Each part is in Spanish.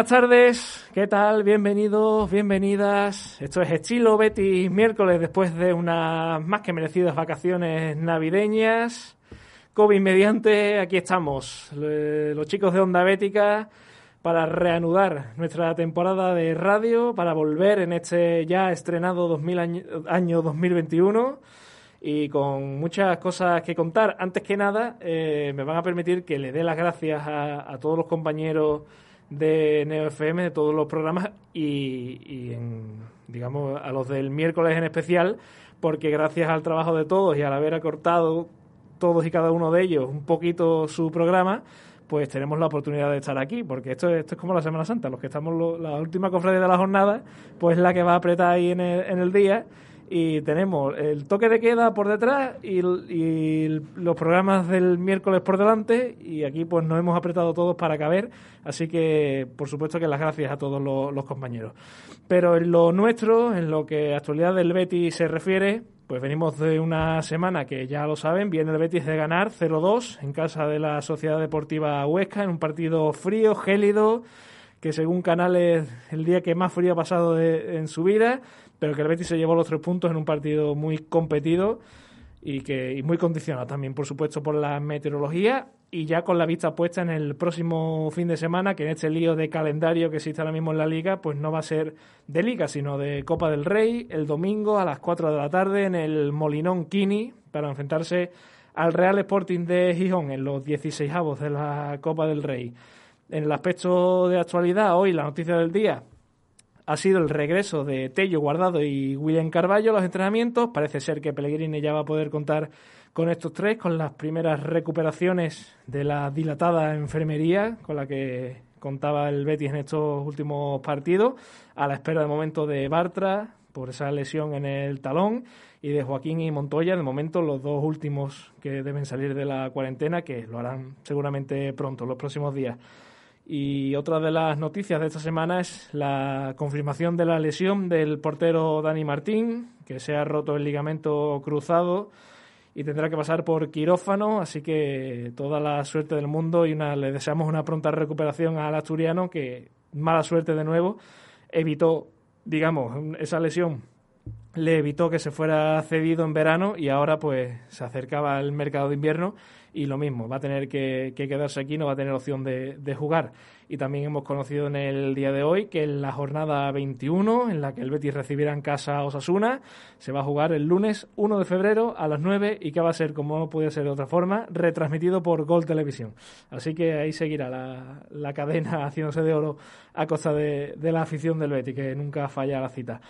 buenas tardes, ¿qué tal? Bienvenidos, bienvenidas. Esto es Estilo Betty miércoles después de unas más que merecidas vacaciones navideñas. COVID mediante, aquí estamos, los chicos de Onda Bética, para reanudar nuestra temporada de radio, para volver en este ya estrenado 2000 año, 2021 y con muchas cosas que contar. Antes que nada, eh, me van a permitir que le dé las gracias a, a todos los compañeros de NeoFM, de todos los programas y, digamos a los del miércoles en especial, porque gracias al trabajo de todos y al haber acortado todos y cada uno de ellos un poquito su programa, pues tenemos la oportunidad de estar aquí, porque esto, esto es como la Semana Santa, los que estamos la última cofradía de la jornada, pues la que va a apretar ahí en el, en el día y tenemos el toque de queda por detrás y, los programas del miércoles por delante y aquí pues nos hemos apretado todos para caber, así que por supuesto que las gracias a todos los, compañeros. Pero en lo nuestro, en lo que actualidad del Betis se refiere, pues venimos de una semana que ya lo saben, viene el Betis de ganar 0-2 en casa de la Sociedad Deportiva Huesca en un partido frío, gélido, que según Canales el día que más frío ha pasado en su vida pero que el Betis se llevó los tres puntos en un partido muy competido y que muy condicionado también, por supuesto, por la meteorología y ya con la vista puesta en el próximo fin de semana, que en este lío de calendario que existe ahora mismo en la liga, pues no va a ser de liga, sino de Copa del Rey, el domingo a las 4 de la tarde en el Molinón Kini, para enfrentarse al Real Sporting de Gijón en los 16 avos de la Copa del Rey. En el aspecto de actualidad, hoy la noticia del día, ha sido el regreso de Tello Guardado y William Carballo a los entrenamientos. Parece ser que Pellegrini ya va a poder contar con estos tres, con las primeras recuperaciones de la dilatada enfermería con la que contaba el Betis en estos últimos partidos, a la espera de momento de Bartra por esa lesión en el talón y de Joaquín y Montoya, de momento los dos últimos que deben salir de la cuarentena, que lo harán seguramente pronto, los próximos días. Y otra de las noticias de esta semana es la confirmación de la lesión del portero Dani Martín, que se ha roto el ligamento cruzado y tendrá que pasar por quirófano, así que toda la suerte del mundo y una, le deseamos una pronta recuperación al asturiano, que mala suerte de nuevo, evitó, digamos, esa lesión le evitó que se fuera cedido en verano y ahora pues se acercaba al mercado de invierno y lo mismo, va a tener que, quedarse aquí, no va a tener opción de, jugar. Y también hemos conocido en el día de hoy que en la jornada 21, en la que el Betis recibirá en casa a Osasuna, se va a jugar el lunes 1 de febrero a las 9 y que va a ser, como no puede ser de otra forma, retransmitido por Gol Televisión. Así que ahí seguirá la, cadena haciéndose de oro a costa de, de la afición del Betis, que nunca falla la cita.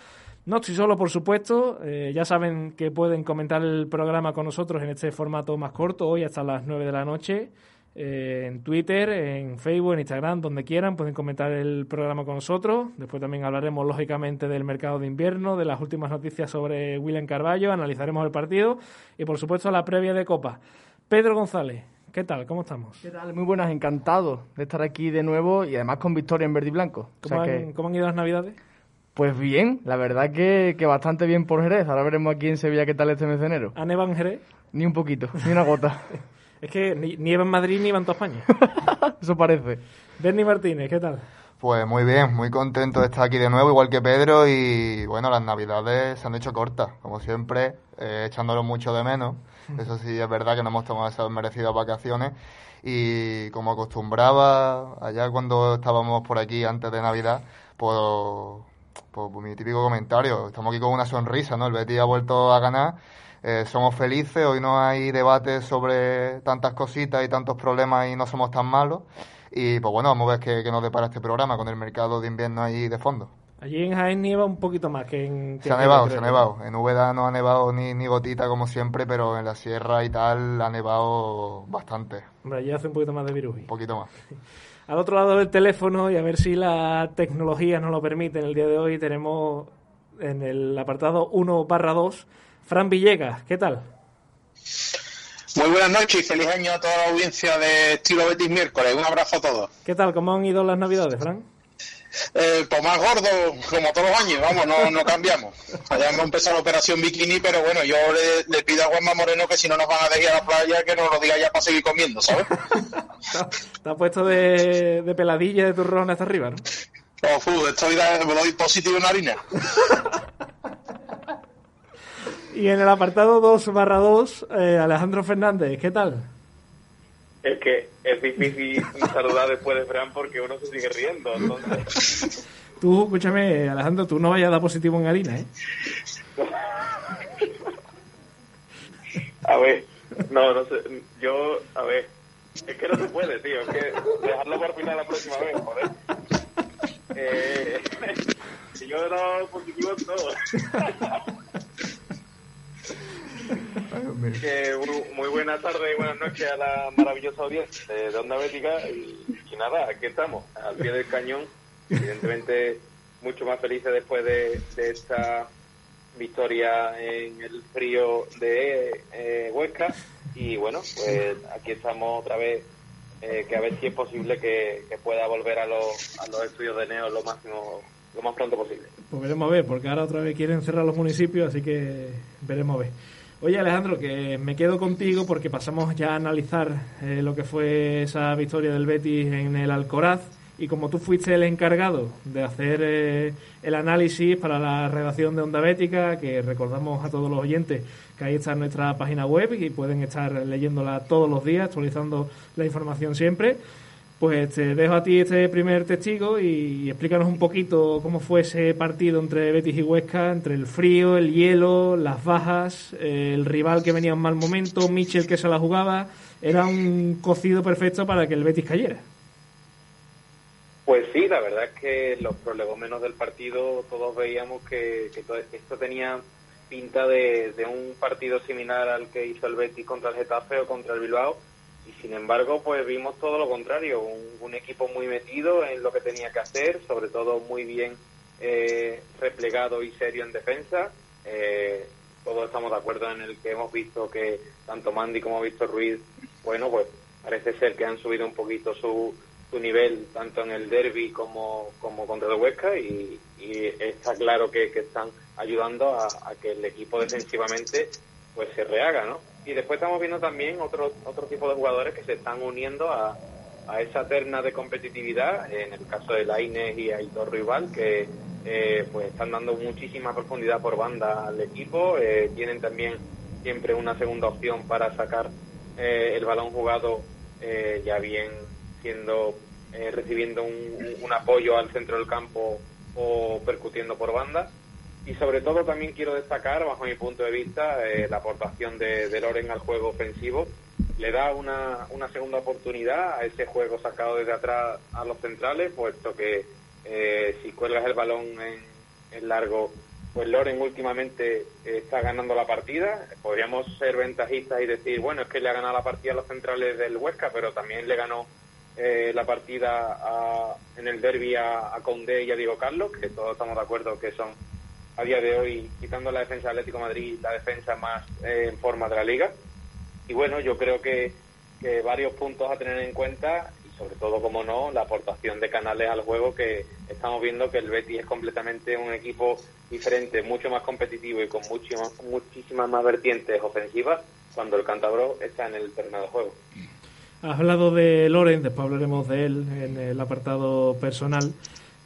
No estoy solo, por supuesto. Eh, ya saben que pueden comentar el programa con nosotros en este formato más corto, hoy hasta las 9 de la noche. Eh, en Twitter, en Facebook, en Instagram, donde quieran, pueden comentar el programa con nosotros. Después también hablaremos, lógicamente, del mercado de invierno, de las últimas noticias sobre William Carballo, analizaremos el partido y, por supuesto, la previa de Copa. Pedro González, ¿qué tal? ¿Cómo estamos? ¿Qué tal? Muy buenas, encantado de estar aquí de nuevo y además con victoria en verde y blanco. ¿Cómo, ¿cómo han ido las Navidades? Pues bien, la verdad que, que, bastante bien por Jerez. Ahora veremos aquí en Sevilla qué tal este mes de enero. ¿Ha nevado en Jerez? Ni un poquito, ni una gota. es que ni, nieva en Madrid ni en toda España. Eso parece. Bernie Martínez, ¿qué tal? Pues muy bien, muy contento de estar aquí de nuevo, igual que Pedro, y bueno, las navidades se han hecho cortas, como siempre, eh, echándolo mucho de menos. Mm. Eso sí, es verdad que no hemos tomado esas merecidas vacaciones, y como acostumbraba allá cuando estábamos por aquí antes de Navidad, pues pues, mi típico comentario, estamos aquí con una sonrisa, ¿no? El Betis ha vuelto a ganar, eh, somos felices, hoy no hay debate sobre tantas cositas y tantos problemas y no somos tan malos. Y pues bueno, vamos a ver qué, qué nos depara este programa con el mercado de invierno ahí de fondo. Allí en Jaén nieva un poquito más que en... se ha nevado, se ha nevado. En Úbeda no ha nevado ni, ni gotita como siempre, pero en la sierra y tal ha nevado bastante. Hombre, allí hace un poquito más de virus. Un poquito más. Al otro lado del teléfono, y a ver si la tecnología nos lo permite, en el día de hoy tenemos en el apartado 1 barra 2, Fran Villegas. ¿Qué tal? Muy buenas noches y feliz año a toda la audiencia de Estilo Betis Miércoles. Un abrazo a todos. ¿Qué tal? ¿Cómo han ido las navidades, Fran? Eh, pues más gordo, como todos los años, vamos, no, no cambiamos. Hayamos empezado la operación bikini, pero bueno, yo le, pido a Juanma Moreno que si no nos van a dejar a la playa, que nos lo diga ya para seguir comiendo, ¿sabes? Te has puesto de, de peladilla de turrón hasta arriba, ¿no? Oh, estoy doy positivo en harina. Y en el apartado 2 barra 2, eh, Alejandro Fernández, ¿qué tal? Es que es difícil saludar después de Fran porque uno se sigue riendo. Entonces, Tú, escúchame, Alejandro, tú no vayas a dar positivo en harina, ¿eh? a ver, no, no sé. Yo, a ver, es que no se puede, tío. Es que dejarlo por final la próxima vez, joder. Eh, yo he dado positivo en todo. Muy, muy buena y buenas noches a la maravillosa audiencia de Onda Bética y, nada, aquí estamos, al pie del cañón, evidentemente mucho más felices después de, esta victoria en el frío de eh, Huesca. Y bueno, pues aquí estamos otra vez, eh, que a ver si es posible que, que pueda volver a los, a los estudios de Neo lo máximo lo más pronto posible. Pues veremos a ver, porque ahora otra vez quieren cerrar los municipios, así que veremos a ver. Oye, Alejandro, que me quedo contigo porque pasamos ya a analizar eh, lo que fue esa victoria del Betis en el Alcoraz. Y como tú fuiste el encargado de hacer eh, el análisis para la redacción de Onda Bética, que recordamos a todos los oyentes que ahí está nuestra página web y pueden estar leyéndola todos los días, actualizando la información siempre, pues te dejo a ti este primer testigo y explícanos un poquito cómo fue ese partido entre Betis y Huesca, entre el frío, el hielo, las bajas, eh, el rival que venía en mal momento, Michel que se la jugaba. Era un cocido perfecto para que el Betis cayera. Pues sí, la verdad es que los prolegómenos del partido todos veíamos que, que todo esto tenía pinta de, de, un partido similar al que hizo el Betis contra el Getafe o contra el Bilbao y sin embargo pues vimos todo lo contrario, un, equipo muy metido en lo que tenía que hacer, sobre todo muy bien eh, replegado y serio en defensa. Eh, todos estamos de acuerdo en el que hemos visto que tanto Mandy como Víctor Ruiz, bueno pues parece ser que han subido un poquito su su nivel tanto en el derby como, como contra el Huesca y, y está claro que, que están ayudando a, a, que el equipo defensivamente pues se rehaga, ¿no? Y después estamos viendo también otro, otro tipo de jugadores que se están uniendo a, a esa terna de competitividad, en el caso de Lainez y Aitor Rival, que eh, pues están dando muchísima profundidad por banda al equipo, eh, tienen también siempre una segunda opción para sacar eh, el balón jugado ya bien siendo recibiendo un, apoyo al centro del campo o percutiendo por banda. Y sobre todo también quiero destacar, bajo mi punto de vista, eh, la aportación de, Loren al juego ofensivo. Le da una, una, segunda oportunidad a ese juego sacado desde atrás a los centrales, puesto que eh, si cuelgas el balón en, largo, pues Loren últimamente está ganando la partida. Podríamos ser ventajistas y decir, bueno, es que le ha ganado la partida a los centrales del Huesca, pero también le ganó eh, la partida a, en el derby a, a, Condé y a Diego Carlos, que todos estamos de acuerdo que son a día de hoy, quitando la defensa de Atlético Madrid, la defensa más eh, en forma de la liga. Y bueno, yo creo que, que, varios puntos a tener en cuenta y sobre todo, como no, la aportación de Canales al juego, que estamos viendo que el Betis es completamente un equipo diferente, mucho más competitivo y con mucho, muchísimas más vertientes ofensivas cuando el Cantabro está en el terreno de juego. Has hablado de Loren, después hablaremos de él en el apartado personal,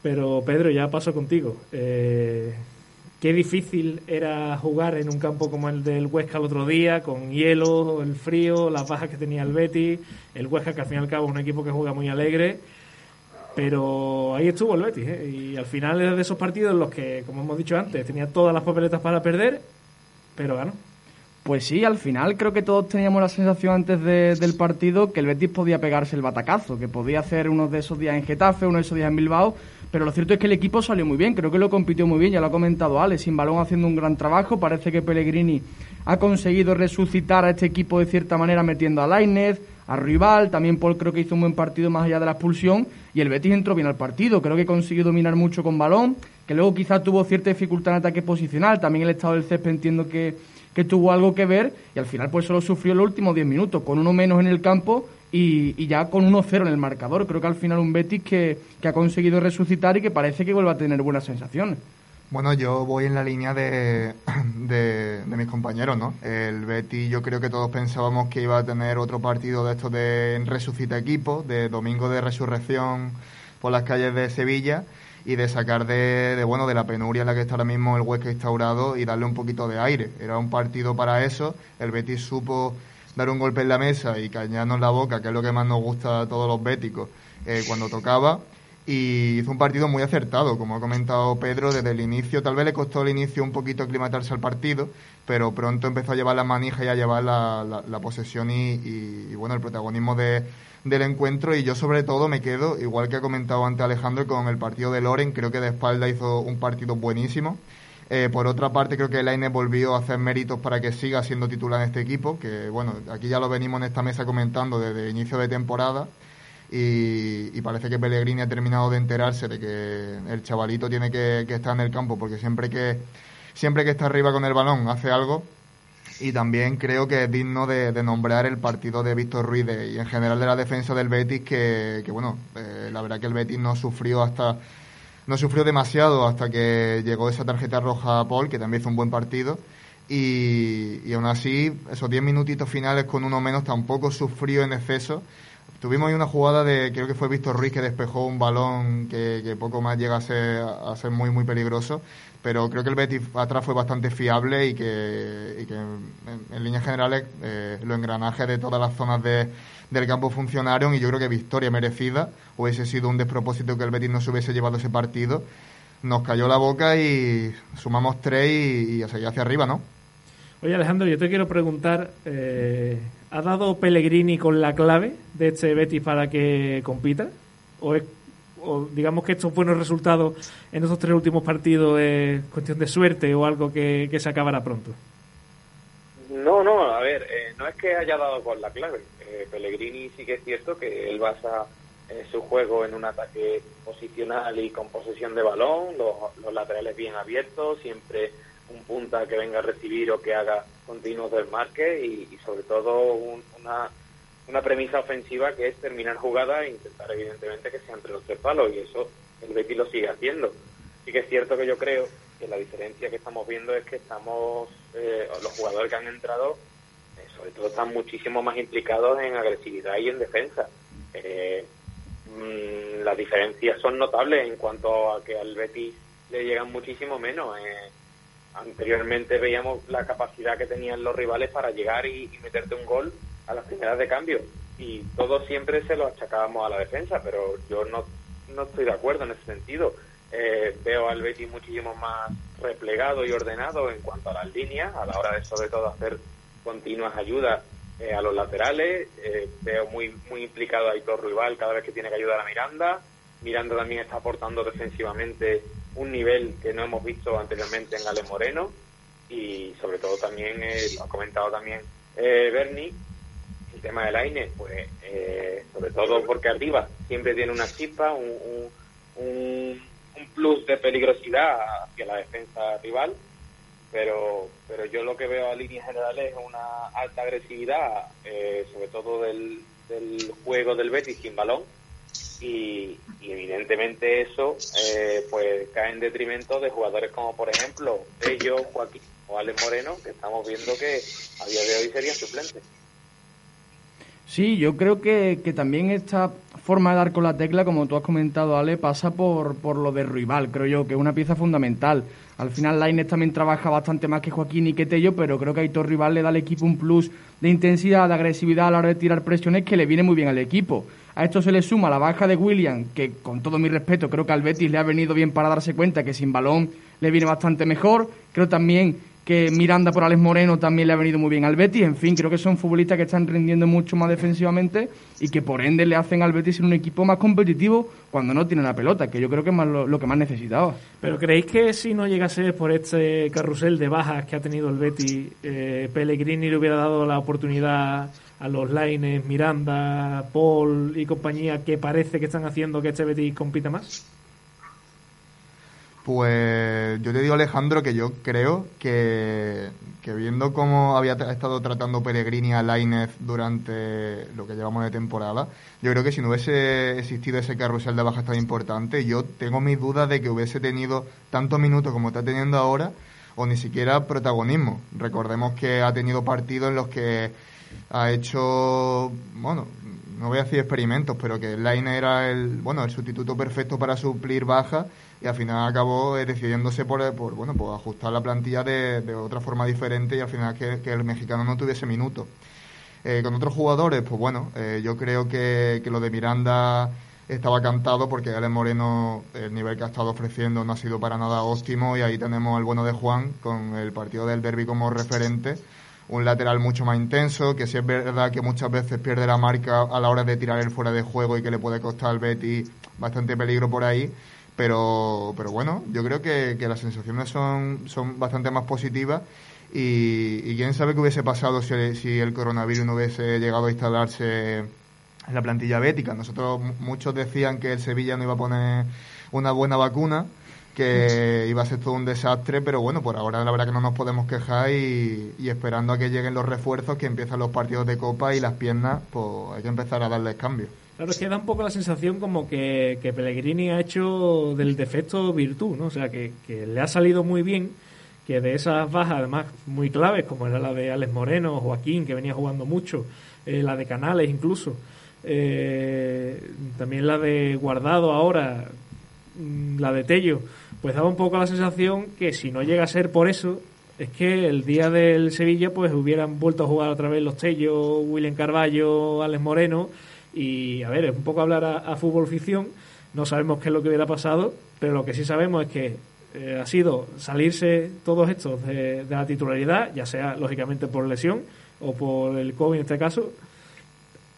pero Pedro, ya paso contigo. Eh, qué difícil era jugar en un campo como el del Huesca el otro día, con hielo, el frío, las bajas que tenía el Betis, el Huesca que al fin y al cabo es un equipo que juega muy alegre, pero ahí estuvo el Betis, ¿eh? y al final era de esos partidos en los que, como hemos dicho antes, tenía todas las papeletas para perder, pero ganó. Pues sí, al final creo que todos teníamos la sensación antes de, del partido que el Betis podía pegarse el batacazo, que podía hacer uno de esos días en Getafe, uno de esos días en Bilbao, pero lo cierto es que el equipo salió muy bien, creo que lo compitió muy bien, ya lo ha comentado Ale, sin balón haciendo un gran trabajo, parece que Pellegrini ha conseguido resucitar a este equipo de cierta manera metiendo a Lainez, a Rival, también Paul creo que hizo un buen partido más allá de la expulsión y el Betis entró bien al partido, creo que consiguió dominar mucho con balón, que luego quizás tuvo cierta dificultad en ataque posicional, también el estado del césped entiendo que que tuvo algo que ver y al final pues solo sufrió los últimos 10 minutos, con uno menos en el campo y, ya con 1-0 en el marcador. Creo que al final un Betis que, que, ha conseguido resucitar y que parece que vuelve a tener buenas sensaciones. Bueno, yo voy en la línea de, de, mis compañeros, ¿no? El Betty, yo creo que todos pensábamos que iba a tener otro partido de estos de resucita equipo, de domingo de resurrección por las calles de Sevilla y de sacar de, de, bueno de la penuria en la que está ahora mismo el Huesca instaurado y darle un poquito de aire. Era un partido para eso. El Betis supo dar un golpe en la mesa y cañarnos la boca, que es lo que más nos gusta a todos los béticos, eh, cuando tocaba y hizo un partido muy acertado, como ha comentado Pedro, desde el inicio. Tal vez le costó el inicio un poquito aclimatarse al partido, pero pronto empezó a llevar la manija y a llevar la, la, posesión y, bueno, el protagonismo de, del encuentro. Y yo, sobre todo, me quedo, igual que ha comentado antes Alejandro, con el partido de Loren. Creo que de espalda hizo un partido buenísimo. Eh, por otra parte, creo que Laine volvió a hacer méritos para que siga siendo titular en este equipo, que bueno, aquí ya lo venimos en esta mesa comentando desde inicio de temporada y, parece que Pellegrini ha terminado de enterarse de que el chavalito tiene que, estar en el campo porque siempre que siempre que está arriba con el balón hace algo y también creo que es digno de, nombrar el partido de Víctor Ruiz y en general de la defensa del Betis que, bueno eh, la verdad que el Betis no sufrió hasta no sufrió demasiado hasta que llegó esa tarjeta roja a Paul que también hizo un buen partido. Y, y aún así esos 10 minutitos finales con uno menos tampoco sufrió en exceso. Tuvimos ahí una jugada de, creo que fue Víctor Ruiz que despejó un balón que, poco más llega a ser, a ser muy, muy peligroso, pero creo que el Betis atrás fue bastante fiable y que, y en, líneas generales eh, los engranajes de todas las zonas de, del campo funcionaron y yo creo que victoria merecida, hubiese sido un despropósito que el Betis no se hubiese llevado ese partido. Nos cayó la boca y sumamos tres y, a seguir hacia arriba, ¿no? Oye Alejandro, yo te quiero preguntar, eh, ¿Ha dado Pellegrini con la clave de este Betis para que compita? ¿O, digamos que estos buenos resultados en estos tres últimos partidos es cuestión de suerte o algo que, se acabará pronto? No, no, a ver, eh, no es que haya dado con la clave. Eh, Pellegrini sí que es cierto que él basa eh, su juego en un ataque posicional y con posesión de balón, los, los laterales bien abiertos, siempre un punta que venga a recibir o que haga continuos desmarques y, y sobre todo una, una premisa ofensiva que es terminar jugada e intentar evidentemente que sea entre los tres palos y eso el Betis lo sigue haciendo. Sí que es cierto que yo creo que la diferencia que estamos viendo es que estamos, eh, los jugadores que han entrado, eh, sobre todo están muchísimo más implicados en agresividad y en defensa. Eh, mm, las diferencias son notables en cuanto a que al Betis le llegan muchísimo menos. Eh, anteriormente veíamos la capacidad que tenían los rivales para llegar y, meterte un gol a las primeras de cambio. Y todos siempre se lo achacábamos a la defensa, pero yo no, no estoy de acuerdo en ese sentido. Eh, veo al Betis muchísimo más replegado y ordenado en cuanto a las líneas, a la hora de sobre todo hacer continuas ayudas eh, a los laterales. Eh, veo muy, muy implicado a Aitor Rival cada vez que tiene que ayudar a Miranda. Miranda también está aportando defensivamente un nivel que no hemos visto anteriormente en Gales Moreno y sobre todo también, eh, lo ha comentado también eh, Bernie, tema del AINE, pues eh, sobre todo porque arriba siempre tiene una chispa, un, un, plus de peligrosidad hacia la defensa rival, pero, pero yo lo que veo a líneas generales es una alta agresividad, eh, sobre todo del, del juego del Betis sin balón, y, evidentemente eso eh, pues cae en detrimento de jugadores como por ejemplo ellos, Joaquín o Alex Moreno, que estamos viendo que a día de hoy serían suplentes. Sí, yo creo que, que, también esta forma de dar con la tecla, como tú has comentado, Ale, pasa por, por lo de rival, creo yo, que es una pieza fundamental. Al final, Lainez también trabaja bastante más que Joaquín y que Tello, pero creo que Aitor Rival le da al equipo un plus de intensidad, de agresividad a la hora de tirar presiones que le viene muy bien al equipo. A esto se le suma la baja de William, que con todo mi respeto creo que al Betis le ha venido bien para darse cuenta que sin balón le viene bastante mejor. Creo también que Miranda por Alex Moreno también le ha venido muy bien al Betis. En fin, creo que son futbolistas que están rindiendo mucho más defensivamente y que por ende le hacen al Betis un equipo más competitivo cuando no tiene la pelota, que yo creo que es más lo, que más necesitaba. Pero ¿creéis que si no llegase por este carrusel de bajas que ha tenido el Betis, eh, Pellegrini le hubiera dado la oportunidad a los Laines, Miranda, Paul y compañía que parece que están haciendo que este Betis compita más? Pues yo te digo, Alejandro, que yo creo que, que viendo cómo había estado tratando Pellegrini a Lainez durante lo que llevamos de temporada, yo creo que si no hubiese existido ese carrusel de bajas tan importante, yo tengo mis dudas de que hubiese tenido tantos minutos como está teniendo ahora, o ni siquiera protagonismo. Recordemos que ha tenido partidos en los que ha hecho, bueno, no voy a decir experimentos, pero que Lainez era el, bueno, el sustituto perfecto para suplir bajas y al final acabó eh, decidiéndose por, por, bueno, por ajustar la plantilla de, de, otra forma diferente y al final que, que el mexicano no tuviese minutos. Eh, con otros jugadores, pues bueno, eh, yo creo que, que, lo de Miranda estaba cantado porque Alex Moreno, el nivel que ha estado ofreciendo no ha sido para nada óptimo y ahí tenemos el bueno de Juan con el partido del derby como referente. Un lateral mucho más intenso, que sí es verdad que muchas veces pierde la marca a la hora de tirar el fuera de juego y que le puede costar al Betty bastante peligro por ahí pero, pero bueno, yo creo que, que las sensaciones son, son bastante más positivas y, y, quién sabe qué hubiese pasado si, si el coronavirus no hubiese llegado a instalarse en la plantilla bética. Nosotros muchos decían que el Sevilla no iba a poner una buena vacuna, que iba a ser todo un desastre, pero bueno, por ahora la verdad que no nos podemos quejar y, esperando a que lleguen los refuerzos, que empiezan los partidos de Copa y las piernas, pues hay que empezar a darles cambio. Claro, es que da un poco la sensación como que, que Pellegrini ha hecho del defecto virtud, ¿no? O sea, que, que, le ha salido muy bien, que de esas bajas, además muy claves, como era la de Alex Moreno, Joaquín, que venía jugando mucho, eh, la de Canales incluso, eh, también la de Guardado ahora, mm, la de Tello, pues daba un poco la sensación que si no llega a ser por eso, es que el día del Sevilla pues hubieran vuelto a jugar otra vez los Tello, William Carballo, Alex Moreno y a ver, es un poco hablar a, fútbol ficción, no sabemos qué es lo que hubiera pasado, pero lo que sí sabemos es que eh, ha sido salirse todos estos de, la titularidad, ya sea lógicamente por lesión o por el COVID en este caso,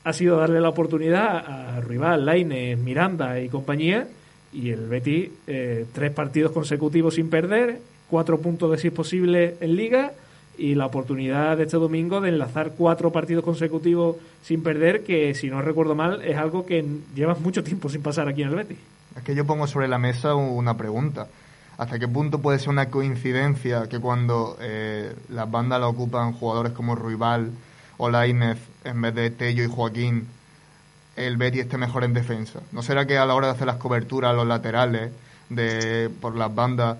ha sido darle la oportunidad a Rival, Laine, Miranda y compañía, y el Betis eh, tres partidos consecutivos sin perder, cuatro puntos de si es posible en liga y la oportunidad de este domingo de enlazar cuatro partidos consecutivos sin perder, que si no recuerdo mal es algo que lleva mucho tiempo sin pasar aquí en el Betis. Es que yo pongo sobre la mesa una pregunta. ¿Hasta qué punto puede ser una coincidencia que cuando eh, las bandas la ocupan jugadores como Ruibal o Lainez en vez de Tello y Joaquín, el Betis esté mejor en defensa? ¿No será que a la hora de hacer las coberturas los laterales de por las bandas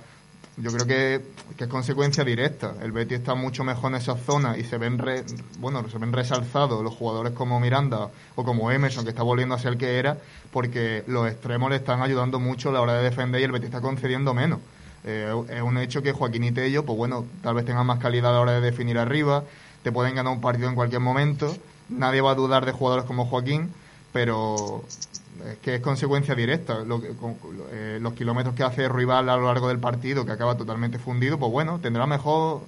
yo creo que, que, es consecuencia directa. El Betis está mucho mejor en esa zona y se ven re, bueno, se ven resalzados los jugadores como Miranda o como Emerson, que está volviendo a ser el que era, porque los extremos le están ayudando mucho a la hora de defender y el Betis está concediendo menos. Eh, es un hecho que Joaquín y Tello, pues bueno, tal vez tengan más calidad a la hora de definir arriba, te pueden ganar un partido en cualquier momento. Nadie va a dudar de jugadores como Joaquín, pero es que es consecuencia directa. Lo con, eh, los kilómetros que hace rival a lo largo del partido, que acaba totalmente fundido, pues bueno, tendrá mejor,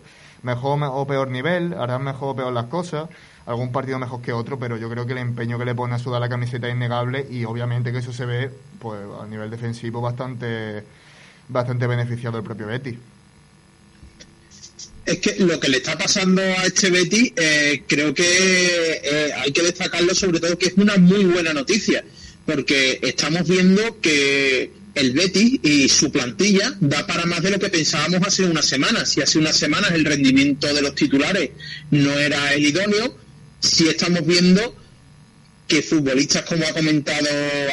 mejor o peor nivel, hará mejor o peor las cosas, algún partido mejor que otro, pero yo creo que el empeño que le pone a sudar la camiseta es innegable y obviamente que eso se ve pues a nivel defensivo bastante, bastante beneficiado el propio Betis. Es que lo que le está pasando a este Betis, eh, creo que eh, hay que destacarlo sobre todo que es una muy buena noticia porque estamos viendo que el Betis y su plantilla da para más de lo que pensábamos hace unas semanas. Si hace unas semanas el rendimiento de los titulares no era el idóneo, sí estamos viendo que futbolistas como ha comentado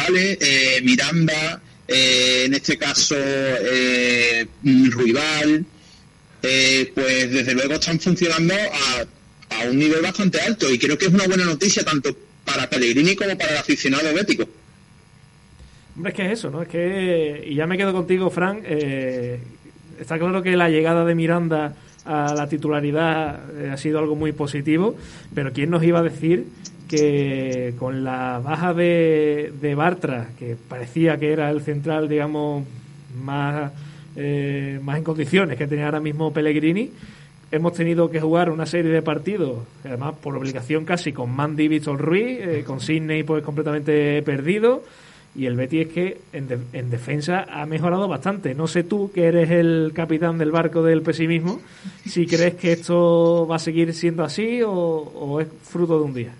Ale, eh, Miranda, eh, en este caso eh, pues desde luego están funcionando a, a un nivel bastante alto y creo que es una buena noticia tanto para Pellegrini como para el aficionado bético. Hombre, es que es eso, ¿no? Es que, y ya me quedo contigo, Frank, eh, está claro que la llegada de Miranda a la titularidad eh, ha sido algo muy positivo, pero ¿quién nos iba a decir que con la baja de Bartra, que parecía que era el central, digamos, más, eh, más en condiciones que tenía ahora mismo Pellegrini, hemos tenido que jugar una serie de partidos, además por obligación casi con Mandy Víctor Ruiz, eh, con Sidney pues completamente perdido y el Betis es que en, de, en, defensa ha mejorado bastante. No sé tú, que eres el capitán del barco del pesimismo, si crees que esto va a seguir siendo así o es fruto de un día.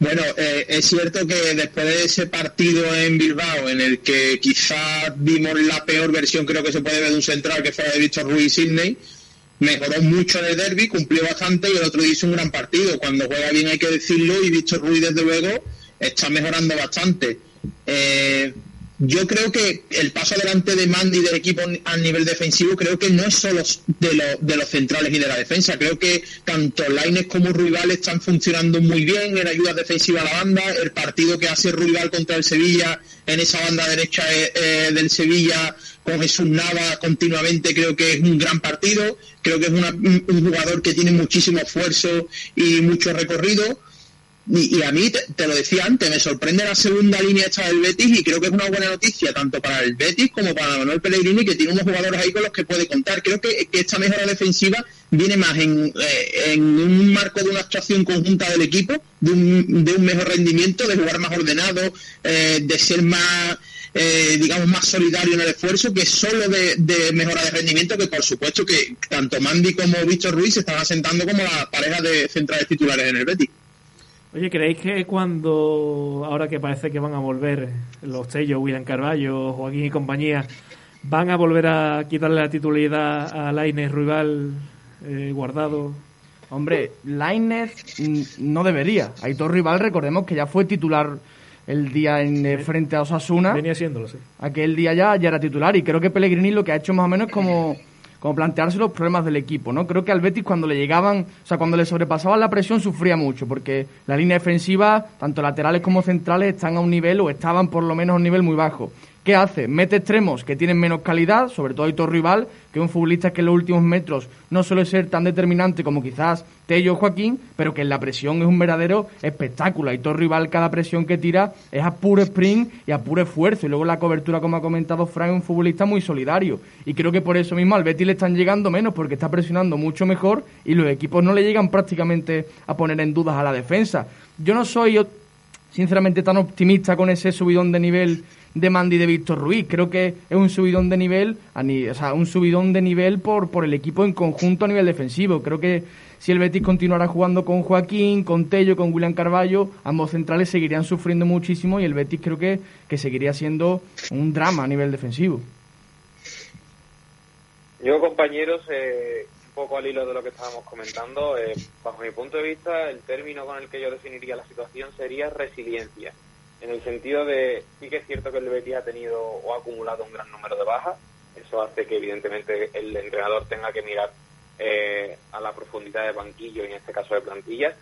Bueno, eh, es cierto que después de ese partido en Bilbao, en el que quizás vimos la peor versión, creo que se puede ver de un central que fue de Víctor Ruiz Sidney, mejoró mucho en el derby, cumplió bastante y el otro hizo un gran partido. Cuando juega bien hay que decirlo y Víctor Ruiz, desde luego, está mejorando bastante. Eh, yo creo que el paso adelante de Mandy del equipo a nivel defensivo creo que no es solo de, de los centrales y de la defensa. Creo que tanto Laines como Ruibal están funcionando muy bien en ayuda defensiva a la banda. El partido que hace Ruibal contra el Sevilla en esa banda derecha eh, eh, del Sevilla con Jesús Nava continuamente creo que es un gran partido. Creo que es un jugador que tiene muchísimo esfuerzo y mucho recorrido y, a mí, te, lo decía antes, me sorprende la segunda línea esta del Betis y creo que es una buena noticia tanto para el Betis como para Manuel Pellegrini, que tiene unos jugadores ahí con los que puede contar. Creo que, esta mejora defensiva viene más en, eh, en, un marco de una actuación conjunta del equipo, de un, de un mejor rendimiento, de jugar más ordenado, eh, de ser más... Eh, digamos, más solidario en el esfuerzo que solo de, de, mejora de rendimiento, que por supuesto que tanto Mandy como Víctor Ruiz se están asentando como la pareja de centrales titulares en el Betis. Oye, ¿creéis que cuando, ahora que parece que van a volver los sellos, William Carballo, Joaquín y compañía, van a volver a quitarle la titularidad a Lainez, Ruibal, eh, Guardado? Hombre, Lainez no debería. Aitor Rival, recordemos que ya fue titular el día en eh, frente a Osasuna. Venía siéndolo, sí. Aquel día ya, ya era titular y creo que Pellegrini lo que ha hecho más o menos es como como plantearse los problemas del equipo, ¿no? Creo que al Betis cuando le llegaban, o sea, cuando le sobrepasaban la presión sufría mucho, porque la línea defensiva, tanto laterales como centrales, están a un nivel o estaban por lo menos a un nivel muy bajo. ¿Qué hace? Mete extremos que tienen menos calidad, sobre todo Hitor Rival, que es un futbolista que en los últimos metros no suele ser tan determinante como quizás Tello Joaquín, pero que en la presión es un verdadero espectáculo. Hitor Rival, cada presión que tira es a puro sprint y a puro esfuerzo. Y luego la cobertura, como ha comentado Frank, es un futbolista muy solidario. Y creo que por eso mismo al Betis le están llegando menos, porque está presionando mucho mejor y los equipos no le llegan prácticamente a poner en dudas a la defensa. Yo no soy, sinceramente, tan optimista con ese subidón de nivel de Mandy de Víctor Ruiz. Creo que es un subidón de nivel, o sea, un subidón de nivel por, por el equipo en conjunto a nivel defensivo. Creo que si el Betis continuara jugando con Joaquín, con Tello, con William Carballo, ambos centrales seguirían sufriendo muchísimo y el Betis creo que, que seguiría siendo un drama a nivel defensivo. Yo, compañeros, eh, poco al hilo de lo que estábamos comentando, eh, bajo mi punto de vista, el término con el que yo definiría la situación sería resiliencia. En el sentido de, sí que es cierto que el Betis ha tenido o ha acumulado un gran número de bajas, eso hace que evidentemente el entrenador tenga que mirar eh, a la profundidad de banquillo y en este caso de plantillas,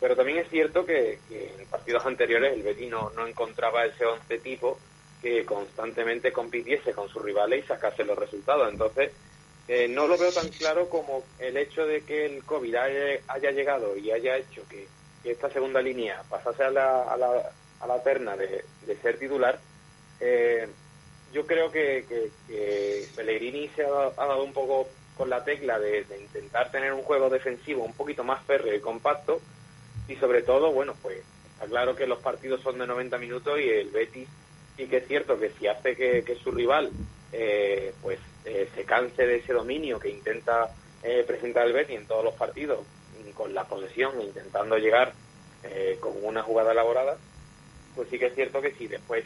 pero también es cierto que, en partidos anteriores el Betis no, encontraba ese once tipo que constantemente compitiese con sus rivales y sacase los resultados, entonces eh, no lo veo tan claro como el hecho de que el COVID haya, llegado y haya hecho que, esta segunda línea pasase a la a la terna de, ser titular, eh, yo creo que, que, Pellegrini se ha, dado un poco con la tecla de, intentar tener un juego defensivo un poquito más férreo y compacto. Y sobre todo, bueno, pues está claro que los partidos son de 90 minutos y el Betis sí que es cierto que si hace que, su rival eh, pues eh, se canse de ese dominio que intenta presentar el Betis en todos los partidos con la posesión intentando llegar con una jugada elaborada pues sí que es cierto que si después,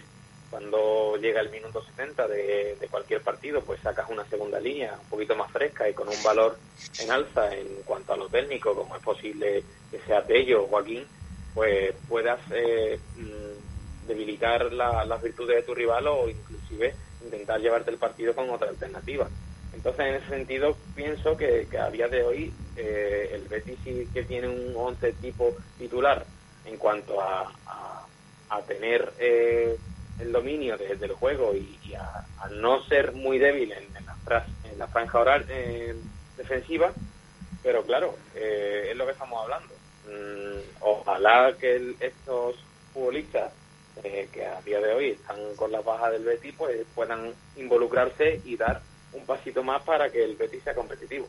cuando llega el minuto 70 de, cualquier partido, pues sacas una segunda línea un poquito más fresca y con un valor en alza en cuanto a lo técnico, como es posible que sea Tello o Joaquín, pues puedas eh, mm, debilitar las virtudes de tu rival o inclusive intentar llevarte el partido con otra alternativa. Entonces, en ese sentido, pienso que, a día de hoy eh, el Betis sí que tiene un 11 tipo titular en cuanto a, a tener eh, el dominio del juego y, a, no ser muy débil en, la, en la franja oral eh, defensiva, pero claro, eh, es lo que estamos hablando. Mm, ojalá que estos futbolistas que a día de hoy están con la baja del Betis pues puedan involucrarse y dar un pasito más para que el Betis sea competitivo.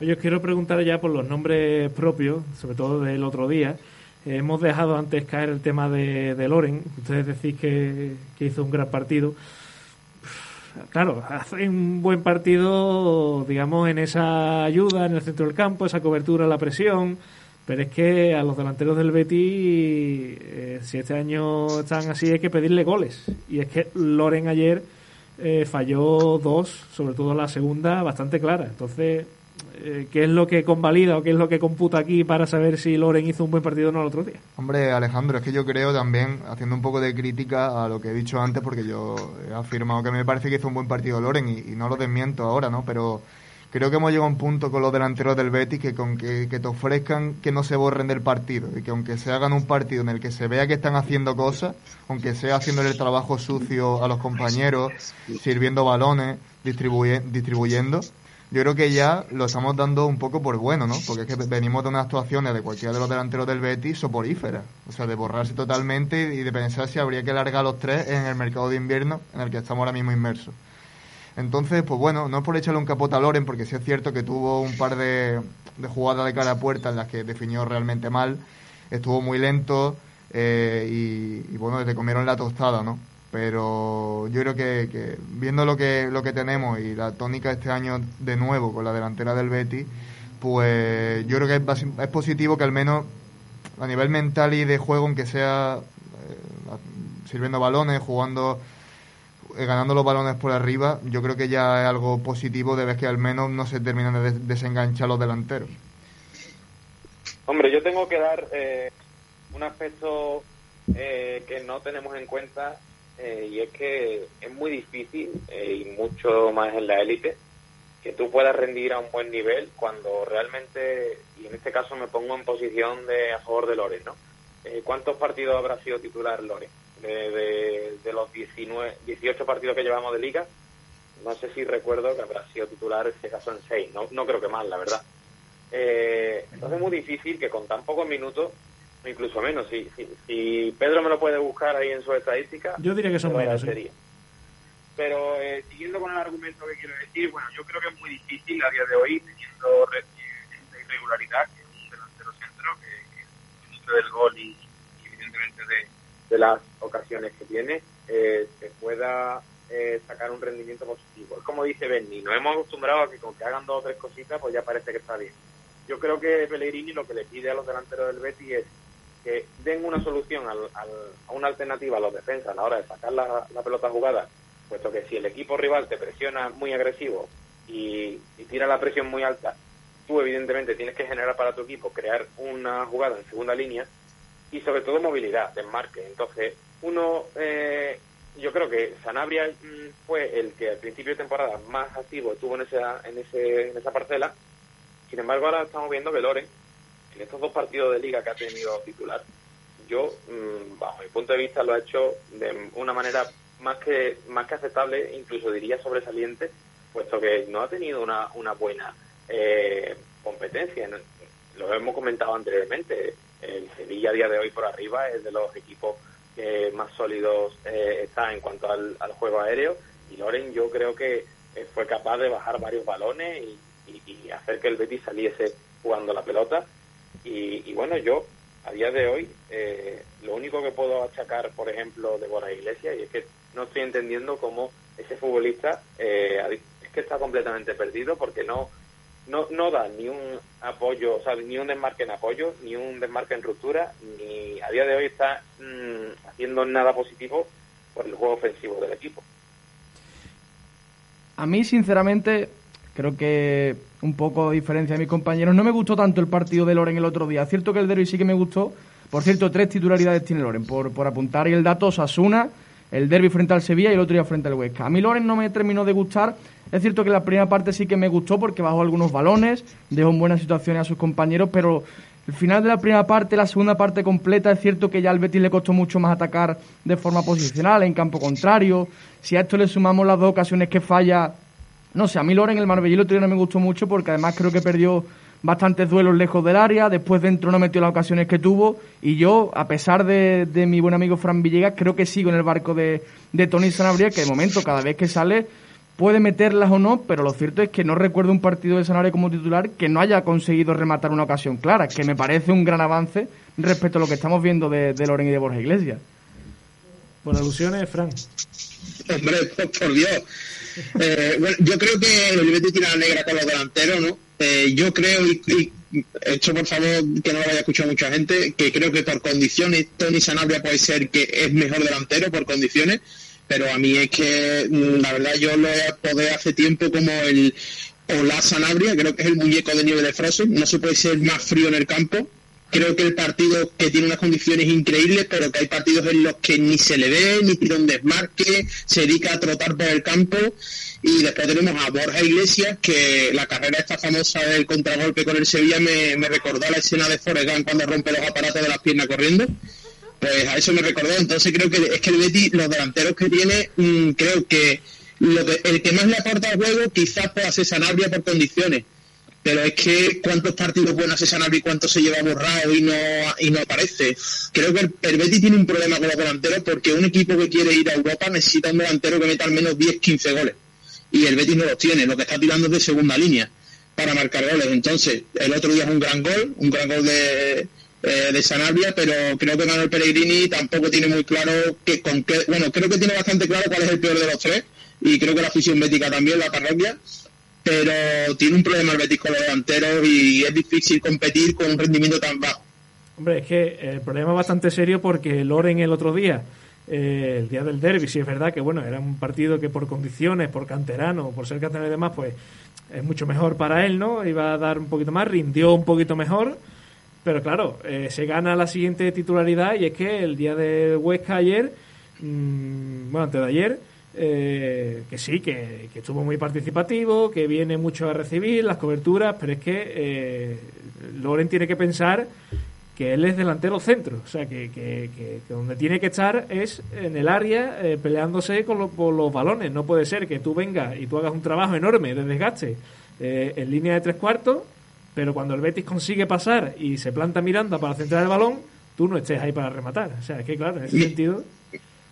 Os quiero preguntar ya por los nombres propios, sobre todo del otro día. Hemos dejado antes caer el tema de, Loren. Ustedes decís que, hizo un gran partido. Claro, hace un buen partido, digamos, en esa ayuda en el centro del campo, esa cobertura, la presión. Pero es que a los delanteros del Betis, eh, si este año están así, hay que pedirle goles. Y es que Loren ayer eh, falló dos, sobre todo la segunda, bastante clara. Entonces, eh, ¿qué es lo que convalida o qué es lo que computa aquí para saber si Loren hizo un buen partido o no el otro día? Hombre, Alejandro, es que yo creo también, haciendo un poco de crítica a lo que he dicho antes, porque yo he afirmado que me parece que hizo un buen partido Loren y, y no lo desmiento ahora, ¿no? Pero creo que hemos llegado a un punto con los delanteros del Betis que con que, te ofrezcan que no se borren del partido y que aunque se hagan un partido en el que se vea que están haciendo cosas, aunque sea haciendo el trabajo sucio a los compañeros, sirviendo balones, distribuyendo, yo creo que ya lo estamos dando un poco por bueno, ¿no? Porque es que venimos de unas actuaciones de cualquiera de los delanteros del Betis soporíferas. O sea, de borrarse totalmente y de pensar si habría que largar los tres en el mercado de invierno en el que estamos ahora mismo inmersos. Entonces, pues bueno, no es por echarle un capote a Loren, porque sí es cierto que tuvo un par de, jugadas de cara a puerta en las que definió realmente mal, estuvo muy lento eh, y, bueno, le comieron la tostada, ¿no? Pero yo creo que, viendo lo que, lo que tenemos y la tónica este año de nuevo con la delantera del Betis, pues yo creo que es, es positivo que al menos a nivel mental y de juego, aunque sea eh, sirviendo balones, jugando ganando los balones por arriba, yo creo que ya es algo positivo de ver que al menos no se terminan de desenganchar los delanteros. Hombre, yo tengo que dar eh, un aspecto eh, que no tenemos en cuenta y es que es muy difícil y mucho más en la élite que tú puedas rendir a un buen nivel cuando realmente, y en este caso me pongo en posición de a favor de Lores, ¿no? ¿Cuántos partidos habrá sido titular Lores? De, los 19, 18 partidos que llevamos de liga, no sé si recuerdo que habrá sido titular este caso en 6, no, no creo que más, la verdad. Eh, entonces es muy difícil que con tan pocos minutos, incluso menos, si, si, Pedro me lo puede buscar ahí en su estadística, yo diría que son menos. Pero eh, siguiendo con el argumento que quiero decir, bueno, yo creo que es muy difícil a día de hoy, teniendo irregularidad, que es un delantero centro, que, que del gol y de las ocasiones que tiene, eh, se pueda eh, sacar un rendimiento positivo. Es como dice Benny, nos hemos acostumbrado a que con que hagan dos o tres cositas, pues ya parece que está bien. Yo creo que Pellegrini lo que le pide a los delanteros del Betis es que den una solución al, a una alternativa a los defensas a la hora de sacar la, pelota jugada, puesto que si el equipo rival te presiona muy agresivo y, y tira la presión muy alta, tú evidentemente tienes que generar para tu equipo, crear una jugada en segunda línea y sobre todo movilidad, desmarque. Entonces, uno, eh, yo creo que Sanabria mm, fue el que al principio de temporada más activo estuvo en esa, en, ese, en esa parcela. Sin embargo, ahora estamos viendo que Loren, en estos dos partidos de liga que ha tenido titular, yo, mm, bajo mi punto de vista, lo ha hecho de una manera más que, más que aceptable, incluso diría sobresaliente, puesto que no ha tenido una, una buena eh, competencia. Lo hemos comentado anteriormente el Sevilla a día de hoy por arriba es de los equipos que más sólidos eh, está en cuanto al, juego aéreo. Y Loren yo creo que eh, fue capaz de bajar varios balones y, hacer que el Betis saliese jugando la pelota. Y, bueno yo a día de hoy eh, lo único que puedo achacar por ejemplo de Borja Iglesias y es que no estoy entendiendo cómo ese futbolista es que está completamente perdido porque no no, no da ni un apoyo, o sea, ni un desmarque en apoyo, ni un desmarque en ruptura, ni a día de hoy está mm, haciendo nada positivo por el juego ofensivo del equipo. A mí, sinceramente, creo que un poco a diferencia de mis compañeros, no me gustó tanto el partido de Loren el otro día. Cierto que el derby sí que me gustó. Por cierto, tres titularidades tiene Loren. Por, por apuntar y el dato, Sasuna, el derby frente al Sevilla y el otro día frente al Huesca. A mí Loren no me terminó de gustar. Es cierto que la primera parte sí que me gustó porque bajó algunos balones, dejó en buenas situaciones a sus compañeros, pero el final de la primera parte, la segunda parte completa, es cierto que ya al Betis le costó mucho más atacar de forma posicional, en campo contrario. Si a esto le sumamos las dos ocasiones que falla, no sé, a mí Loren el día no me gustó mucho porque además creo que perdió bastantes duelos lejos del área, después dentro no metió las ocasiones que tuvo y yo, a pesar de, mi buen amigo Fran Villegas, creo que sigo en el barco de, de Tony Sanabria, que de momento cada vez que sale puede meterlas o no, pero lo cierto es que no recuerdo un partido de Sanabria como titular que no haya conseguido rematar una ocasión clara, que me parece un gran avance respecto a lo que estamos viendo de, de Loren y de Borja Iglesias. Por alusiones, Fran. Hombre, por, Dios. Eh, bueno, yo creo que el Betis tiene la negra con los delanteros, ¿no? Eh, yo creo, y, esto por favor que no lo vaya a escuchar mucha gente, que creo que por condiciones Tony Sanabria puede ser que es mejor delantero por condiciones, pero a mí es que mm, la verdad yo lo apodé hace tiempo como el Ola Sanabria, creo que es el muñeco de nieve de Frozen, no se puede ser más frío en el campo, creo que el partido que tiene unas condiciones increíbles, pero que hay partidos en los que ni se le ve, ni tira un desmarque, se dedica a trotar por el campo. Y después tenemos a Borja Iglesias, que la carrera esta famosa del contragolpe con el Sevilla me, recordó la escena de Forrest cuando rompe los aparatos de las piernas corriendo. Pues a eso me recordó. Entonces creo que es que el Betis, los delanteros que tiene, mm, creo que, lo que el que más le aporta al juego quizás pueda ser Sanabria por condiciones pero es que cuántos partidos pueden hacer Sanabria y cuánto se lleva borrado y no y no aparece. Creo que el, el, Betis tiene un problema con los delanteros porque un equipo que quiere ir a Europa necesita un delantero que meta al menos 10-15 goles. Y el Betis no los tiene, lo que está tirando es de segunda línea para marcar goles. Entonces, el otro día es un gran gol, un gran gol de, eh, de Sanabria, pero creo que Manuel Pellegrini tampoco tiene muy claro que con qué, bueno, creo que tiene bastante claro cuál es el peor de los tres, y creo que la afición bética también, la parroquia, pero tiene un problema el Betis con los delanteros y es difícil competir con un rendimiento tan bajo. Hombre, es que el problema es bastante serio porque Loren el otro día, eh, el día del derby, sí es verdad que bueno, era un partido que por condiciones, por canterano, por ser canterano y demás, pues es mucho mejor para él, ¿no? Iba a dar un poquito más, rindió un poquito mejor, pero claro, eh, se gana la siguiente titularidad y es que el día de Huesca ayer, mmm, bueno, antes de ayer, eh, que sí, que, que, estuvo muy participativo, que viene mucho a recibir las coberturas, pero es que eh, Loren tiene que pensar que él es delantero centro, o sea, que, que, que donde tiene que estar es en el área eh, peleándose con lo, por los balones. No puede ser que tú vengas y tú hagas un trabajo enorme de desgaste en línea de tres cuartos, pero cuando el Betis consigue pasar y se planta Miranda para centrar el balón, tú no estés ahí para rematar. O sea, es que claro, en ese sentido...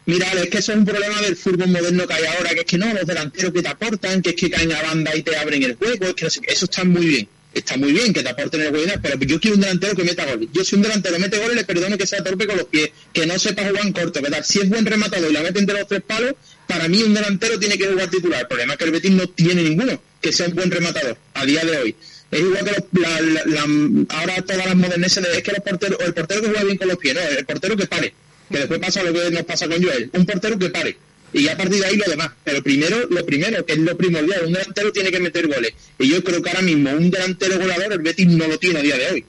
Mira, es que eso es un problema del fútbol moderno que hay ahora, que es que no, los delanteros que te aportan, que es que caen a banda y te abren el juego, es que no sé, eso está muy bien. Está muy bien que te aporten el juego, pero yo quiero un delantero que meta goles. Yo si un delantero mete goles, le perdono que sea torpe con los pies, que no sepa jugar en corto, ¿verdad? Si es buen rematador y la mete entre los tres palos, para mí un delantero tiene que jugar titular. El problema es que el Betis no tiene ninguno que sea un buen rematador a día de hoy. Es igual que ahora todas las moderneses es que los porteros, el portero que juega bien con los pies, no, el portero que pare que después pasa lo que nos pasa con Joel, un portero que pare. Y ya a partir de ahí lo demás. Pero primero, lo primero, que es lo primordial, un delantero tiene que meter goles. Y yo creo que ahora mismo un delantero goleador, el Betis no lo tiene a día de hoy.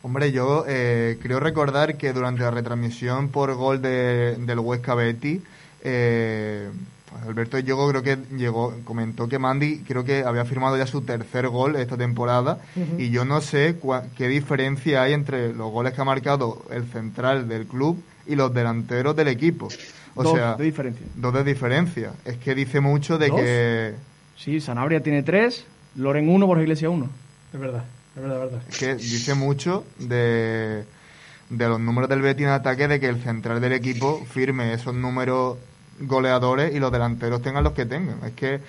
Hombre, yo eh, creo recordar que durante la retransmisión por gol de, del Huesca Betis, eh, Alberto Yogo creo que llegó, comentó que Mandy creo que había firmado ya su tercer gol esta temporada uh -huh. y yo no sé qué diferencia hay entre los goles que ha marcado el central del club y los delanteros del equipo. O dos sea, de diferencia. Dos de diferencia. Es que dice mucho de ¿Dos? que... Sí, Sanabria tiene tres, Loren uno, Borja Iglesias uno. Es verdad, es verdad, es verdad. Es que dice mucho de, de los números del Betis en ataque de que el central del equipo firme esos números goleadores y los delanteros tengan los que tengan. Es que,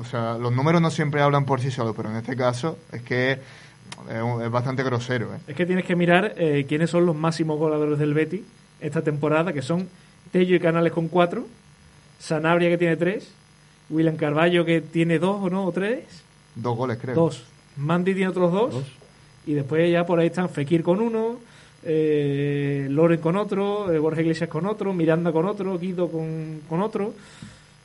o sea, los números no siempre hablan por sí solos, pero en este caso es que es, es bastante grosero. ¿eh? Es que tienes que mirar eh, quiénes son los máximos goleadores del Betis esta temporada, que son Tello y Canales con cuatro, Sanabria que tiene tres, William Carballo que tiene dos o no, o tres. Dos goles, creo. Dos. Mandy tiene otros dos. dos. Y después ya por ahí están Fekir con uno, eh, Loren con otro, eh, Borja Iglesias con otro, Miranda con otro, Guido con, con otro.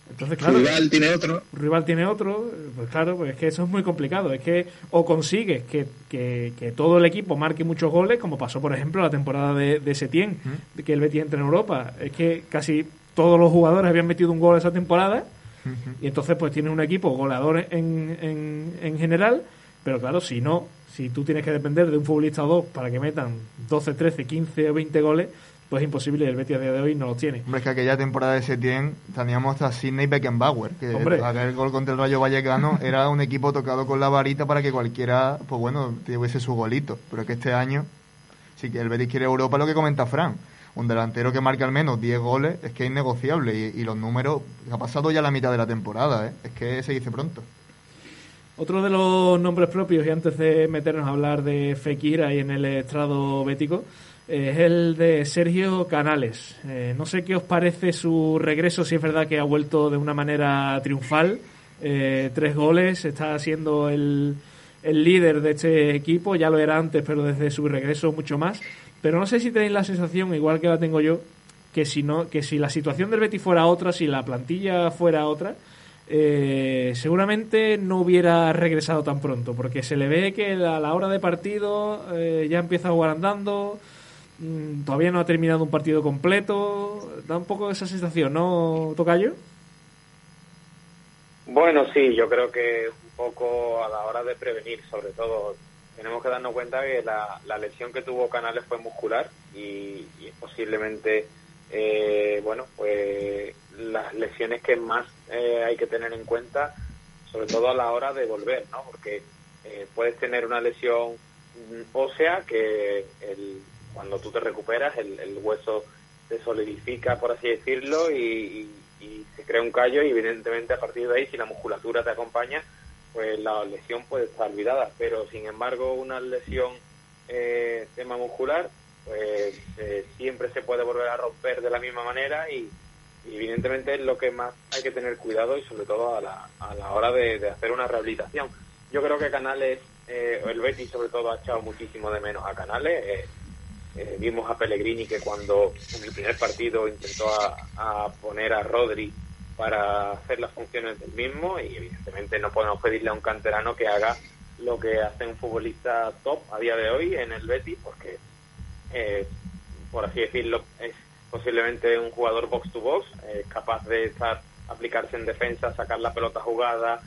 Entonces, claro, rival tiene otro. Rival tiene otro. Pues claro, pues es que eso es muy complicado. Es que o consigues que, que, que todo el equipo marque muchos goles, como pasó, por ejemplo, la temporada de, de Setién, que el Betis entra en Europa. Es que casi todos los jugadores habían metido un gol esa temporada. Y entonces, pues tienes un equipo goleador en, en, en general. Pero claro, si no, si tú tienes que depender de un futbolista o dos para que metan 12, 13, 15 o 20 goles, pues es imposible y el Betis a día de hoy no los tiene. Hombre, es que aquella temporada de Setién teníamos hasta Sidney Beckenbauer, que Hombre. aquel gol contra el Rayo Vallecano era un equipo tocado con la varita para que cualquiera, pues bueno, tuviese su golito. Pero es que este año, si el Betis quiere Europa, lo que comenta Fran, un delantero que marque al menos 10 goles es que es innegociable y, y los números, ha pasado ya la mitad de la temporada, ¿eh? es que se dice pronto. Otro de los nombres propios, y antes de meternos a hablar de Fekir ahí en el estrado bético, eh, es el de Sergio Canales. Eh, no sé qué os parece su regreso, si es verdad que ha vuelto de una manera triunfal. Eh, tres goles, está siendo el, el líder de este equipo, ya lo era antes, pero desde su regreso mucho más. Pero no sé si tenéis la sensación, igual que la tengo yo, que si no, que si la situación del Betis fuera otra, si la plantilla fuera otra, eh, seguramente no hubiera regresado tan pronto, porque se le ve que a la hora de partido eh, ya empieza a jugar andando, mm, todavía no ha terminado un partido completo, da un poco esa sensación, ¿no, Tocayo? Bueno, sí, yo creo que un poco a la hora de prevenir, sobre todo, tenemos que darnos cuenta que la, lesión que tuvo Canales fue muscular y, posiblemente, eh, bueno, pues las lesiones que más eh, hay que tener en cuenta, sobre todo a la hora de volver, ¿no? Porque eh, puedes tener una lesión ósea que el, cuando tú te recuperas el, hueso se solidifica, por así decirlo, y, y se crea un callo y evidentemente a partir de ahí si la musculatura te acompaña pues la lesión puede estar olvidada pero sin embargo una lesión eh, tema muscular pues eh, siempre se puede volver a romper de la misma manera y, evidentemente es lo que más hay que tener cuidado y sobre todo a la, a la hora de, hacer una rehabilitación. Yo creo que Canales eh, el Betis sobre todo ha echado muchísimo de menos a Canales. Eh, eh, vimos a Pellegrini que cuando en el primer partido intentó a, poner a Rodri para hacer las funciones del mismo y evidentemente no podemos pedirle a un canterano que haga lo que hace un futbolista top a día de hoy en el Betis porque eh, por así decirlo es posiblemente un jugador box to box eh, capaz de estar aplicarse en defensa sacar la pelota jugada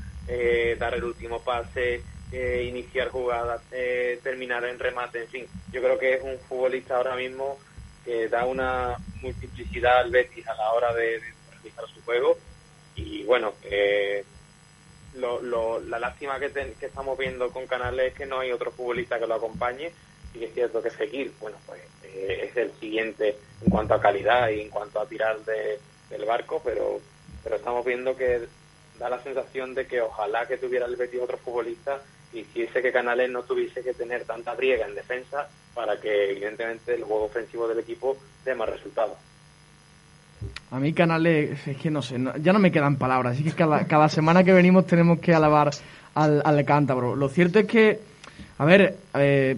dar el último pase iniciar jugadas, eh, terminar en remate, en fin. Yo creo que es un futbolista ahora mismo que da una multiplicidad al Betis a la hora de, realizar su juego y bueno, eh, lo, la lástima que, que, estamos viendo con Canales es que no hay otro futbolista que lo acompañe y es cierto que seguir bueno, pues eh, es el siguiente en cuanto a calidad y en cuanto a tirar de, del barco, pero, pero estamos viendo que da la sensación de que ojalá que tuviera el Betis otro futbolista hiciese que Canales no tuviese que tener tanta briega en defensa para que evidentemente el juego ofensivo del equipo dé más resultados. A mí Canales, es que no sé, ya no me quedan palabras, así que cada, cada semana que venimos tenemos que alabar al, al cántabro. Lo cierto es que a ver, eh,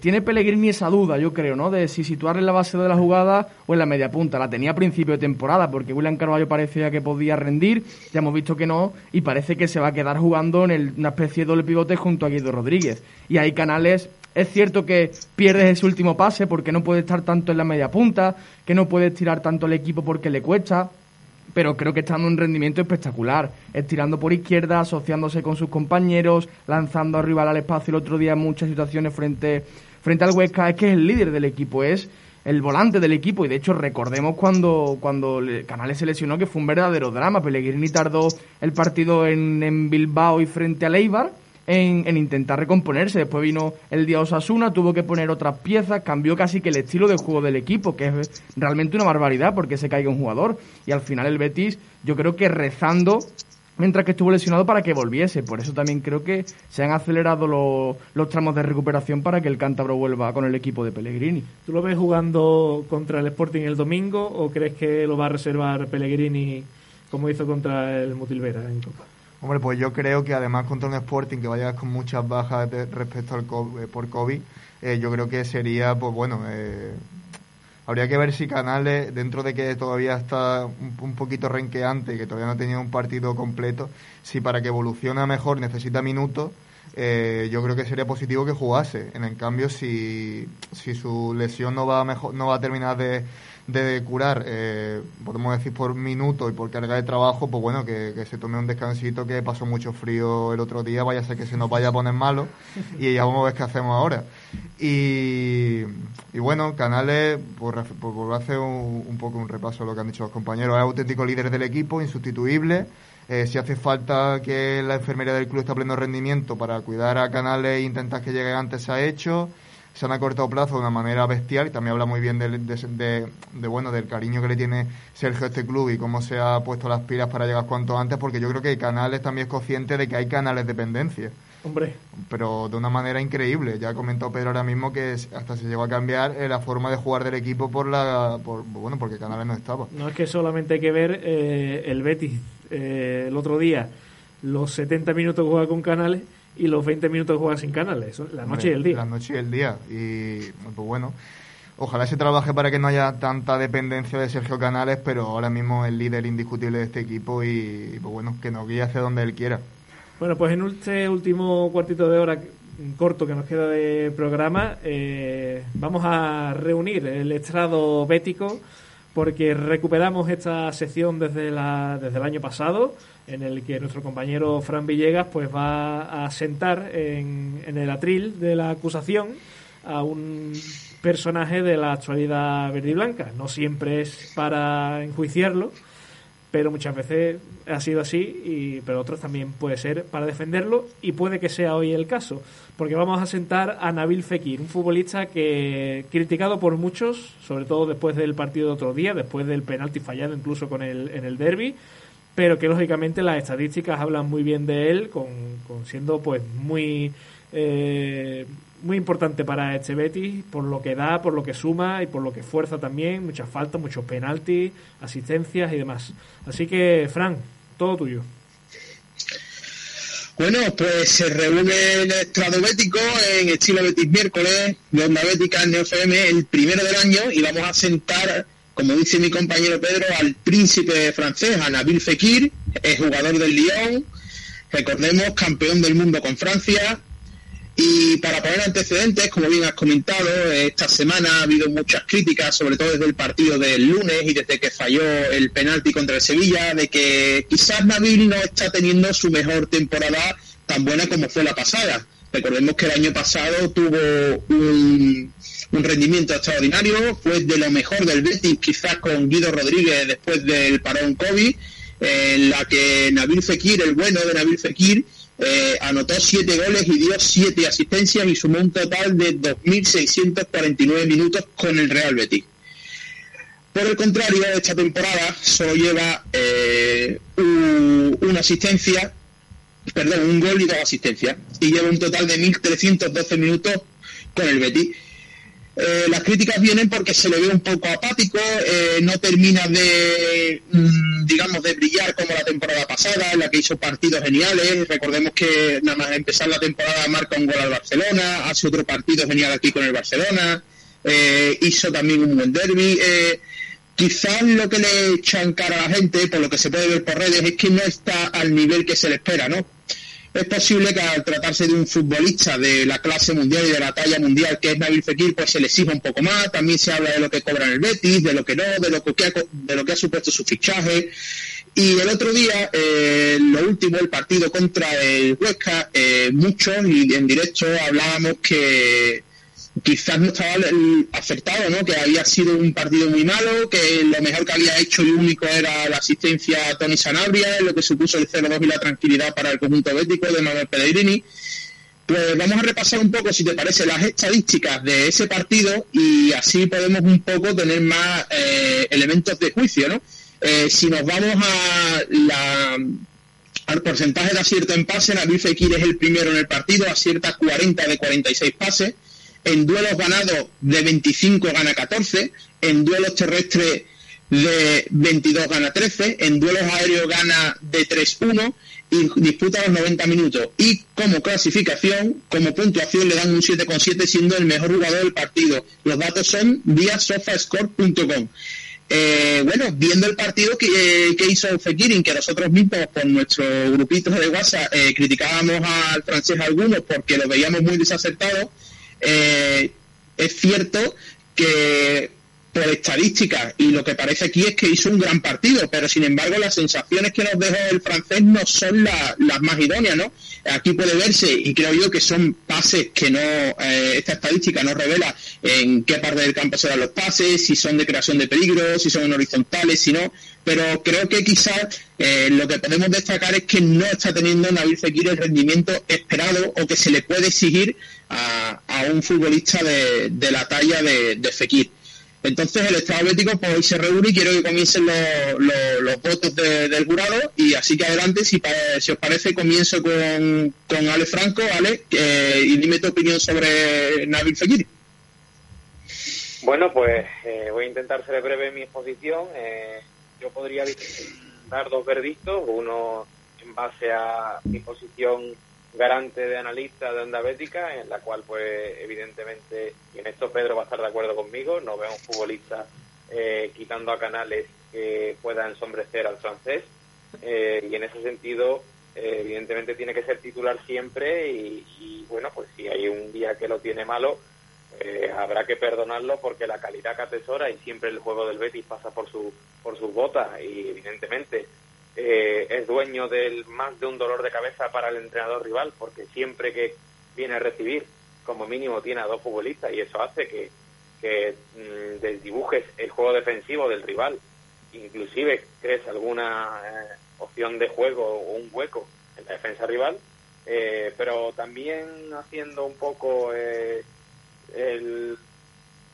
tiene Pellegrini esa duda, yo creo, ¿no? De si situarle en la base de la jugada o en la media punta. La tenía a principio de temporada porque William Carvalho parecía que podía rendir, ya hemos visto que no, y parece que se va a quedar jugando en una especie de doble pivote junto a Guido Rodríguez. Y hay canales es cierto que pierdes ese último pase porque no puede estar tanto en la media punta, que no puedes tirar tanto el equipo porque le cuesta pero creo que está dando un rendimiento espectacular, estirando por izquierda, asociándose con sus compañeros, lanzando al rival al espacio. El otro día en muchas situaciones frente, frente al Huesca, es que es el líder del equipo, es el volante del equipo. Y de hecho recordemos cuando, cuando Canales se lesionó que fue un verdadero drama, Pellegrini tardó el partido en, en Bilbao y frente a Leibar en, intentar recomponerse. Después vino el día Osasuna, tuvo que poner otras piezas, cambió casi que el estilo de juego del equipo, que es realmente una barbaridad porque se caiga un jugador. Y al final el Betis, yo creo que rezando mientras que estuvo lesionado para que volviese. Por eso también creo que se han acelerado los tramos de recuperación para que el cántabro vuelva con el equipo de Pellegrini. ¿Tú lo ves jugando contra el Sporting el domingo o crees que lo va a reservar Pellegrini como hizo contra el Mutilvera en Copa? Hombre, pues yo creo que además contra un Sporting que vaya con muchas bajas respecto al eh, por COVID, eh, yo creo que sería, pues bueno, eh, habría que ver si Canales, dentro de que todavía está un, poquito renqueante y que todavía no ha tenido un partido completo, si para que evolucione mejor necesita minutos, yo creo que sería positivo que jugase. En el cambio, si, si su lesión no va mejor, no va a terminar de de curar, eh, podemos decir por minuto y por carga de trabajo, pues bueno, que, se tome un descansito, que pasó mucho frío el otro día, vaya a ser que se nos vaya a poner malo y ya vamos a ver qué hacemos ahora. Y, y bueno, Canales, por, por, hacer un, poco un repaso de lo que han dicho los compañeros, es auténtico líder del equipo, insustituible. Eh, si hace falta que la enfermería del club esté a pleno rendimiento para cuidar a Canales e intentar que llegue antes, se ha hecho se han acortado plazo de una manera bestial y también habla muy bien de, bueno del cariño que le tiene Sergio a este club y cómo se ha puesto las pilas para llegar cuanto antes porque yo creo que Canales también es consciente de que hay canales de dependencia hombre. Pero de una manera increíble. Ya ha comentado Pedro ahora mismo que hasta se llegó a cambiar eh, la forma de jugar del equipo por la por, bueno porque Canales no estaba. No es que solamente hay que ver eh, el Betis eh, el otro día los 70 minutos que juega con Canales y los 20 minutos juegan sin canales, la noche y el día. La noche y el día. Y pues bueno, ojalá se trabaje para que no haya tanta dependencia de Sergio Canales, pero ahora mismo es el líder indiscutible de este equipo y pues bueno, que nos guíe hacia donde él quiera. Bueno, pues en este último cuartito de hora corto que nos queda de programa, eh, vamos a reunir el estrado bético porque recuperamos esta sección desde, la, desde el año pasado, en el que nuestro compañero Fran Villegas pues va a sentar en, en el atril de la acusación a un personaje de la actualidad verde y blanca. No siempre es para enjuiciarlo, pero muchas veces ha sido así, y, pero otros también puede ser para defenderlo y puede que sea hoy el caso, porque vamos a sentar a Nabil Fekir, un futbolista que criticado por muchos, sobre todo después del partido de otro día, después del penalti fallado incluso con el, en el derby, pero que lógicamente las estadísticas hablan muy bien de él, con, siendo pues muy eh, muy importante para este Betis por lo que da, por lo que suma y por lo que fuerza también, muchas faltas, muchos penaltis, asistencias y demás. Así que, Fran, todo tuyo. Bueno, pues se reúne el estrado bético en estilo Betis miércoles, de Onda Bética en FM, el primero del año, y vamos a sentar, como dice mi compañero Pedro, al príncipe francés, a Nabil Fekir, es jugador del Lyon, recordemos, campeón del mundo con Francia, y para poner antecedentes, como bien has comentado, esta semana ha habido muchas críticas, sobre todo desde el partido del lunes y desde que falló el penalti contra el Sevilla, de que quizás Nabil no está teniendo su mejor temporada tan buena como fue la pasada. Recordemos que el año pasado tuvo un, rendimiento extraordinario, fue de lo mejor del Betis, quizás con Guido Rodríguez después del parón COVID, en la que Nabil Fekir, el bueno de Nabil Fekir, eh, anotó siete goles y dio siete asistencias y sumó un total de 2.649 minutos con el Real Betis. Por el contrario, esta temporada solo lleva eh, una asistencia, perdón, un gol y dos asistencias, y lleva un total de 1.312 minutos con el Betis. Eh, las críticas vienen porque se le ve un poco apático, eh, no termina de, mm, digamos, de brillar como la temporada pasada, en la que hizo partidos geniales. Recordemos que nada más empezar la temporada marca un gol al Barcelona, hace otro partido genial aquí con el Barcelona, eh, hizo también un buen derby. quizás lo que le echan cara a la gente, por lo que se puede ver por redes, es que no está al nivel que se le espera, ¿no? Es posible que al tratarse de un futbolista de la clase mundial y de la talla mundial que es Nabil Fekir, pues se le exija un poco más. También se habla de lo que cobra el Betis, de lo que no, de lo que ha, de lo que ha supuesto su fichaje. Y el otro día, eh, lo último, el partido contra el Huesca, eh, muchos y en directo hablábamos que quizás no estaba acertado, ¿no? Que había sido un partido muy malo, que lo mejor que había hecho y único era la asistencia a Tony Sanabria, lo que supuso el 0-2 y la tranquilidad para el conjunto bético de Manuel Pellegrini. Pues vamos a repasar un poco, si te parece, las estadísticas de ese partido y así podemos un poco tener más eh, elementos de juicio, ¿no? Eh, si nos vamos a la, al porcentaje de acierto en pase, Nabil Fekir es el primero en el partido, acierta 40 de 46 pases en duelos ganados de 25 gana 14, en duelos terrestres de 22 gana 13, en duelos aéreos gana de 3-1 y disputa los 90 minutos. Y como clasificación, como puntuación, le dan un 7,7 siendo el mejor jugador del partido. Los datos son vía sofascore.com. Eh, bueno, viendo el partido que, hizo Fekirin, que nosotros mismos con nuestro grupito de WhatsApp eh, criticábamos al francés algunos porque lo veíamos muy desacertado, eh, es cierto que por estadísticas y lo que parece aquí es que hizo un gran partido, pero sin embargo las sensaciones que nos dejó el francés no son las más idóneas, ¿no? Aquí puede verse y creo yo que son pases que no, eh, esta estadística no revela en qué parte del campo serán los pases, si son de creación de peligro, si son horizontales, si no, pero creo que quizás eh, lo que podemos destacar es que no está teniendo Nabil Fekir el rendimiento esperado o que se le puede exigir a, un futbolista de, la talla de, de Fekir. Entonces el Estado Bético pues, hoy se reúne y quiero que comiencen los, votos del jurado y así que adelante, si, si os parece, comienzo con, con Ale Franco, Ale, y dime tu opinión sobre Nabil Fekir. Bueno, pues eh, voy a intentar ser breve en mi exposición. Eh, yo podría dar dos verdictos, uno en base a mi posición garante de analista de Onda Bética, en la cual, pues, evidentemente, y en esto Pedro va a estar de acuerdo conmigo, no veo un futbolista eh, quitando a Canales que pueda ensombrecer al francés, eh, y en ese sentido, eh, evidentemente, tiene que ser titular siempre, y, y, bueno, pues si hay un día que lo tiene malo, habrá que perdonarlo porque la calidad que atesora y siempre el juego del Betis pasa por su por sus botas y evidentemente eh, es dueño del más de un dolor de cabeza para el entrenador rival, porque siempre que viene a recibir, como mínimo tiene a dos futbolistas y eso hace que, que mm, desdibujes el juego defensivo del rival, inclusive crees alguna eh, opción de juego o un hueco en la defensa rival, eh, pero también haciendo un poco el,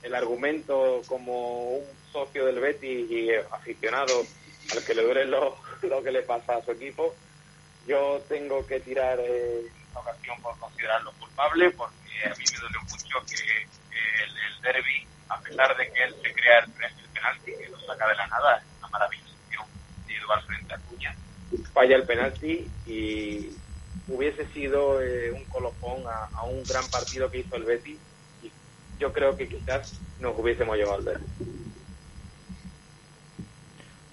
el argumento como un socio del Betis y aficionado al que le duele lo, lo que le pasa a su equipo. Yo tengo que tirar eh, esta ocasión por considerarlo culpable, porque a mí me duele mucho que, el, el, derby, a pesar de que él se crea el, penalti, que lo saca de la nada, es una maravillosa individual frente a Cuña, falla el penalti y hubiese sido eh, un colofón a, a, un gran partido que hizo el Betis y yo creo que quizás nos hubiésemos llevado al derby.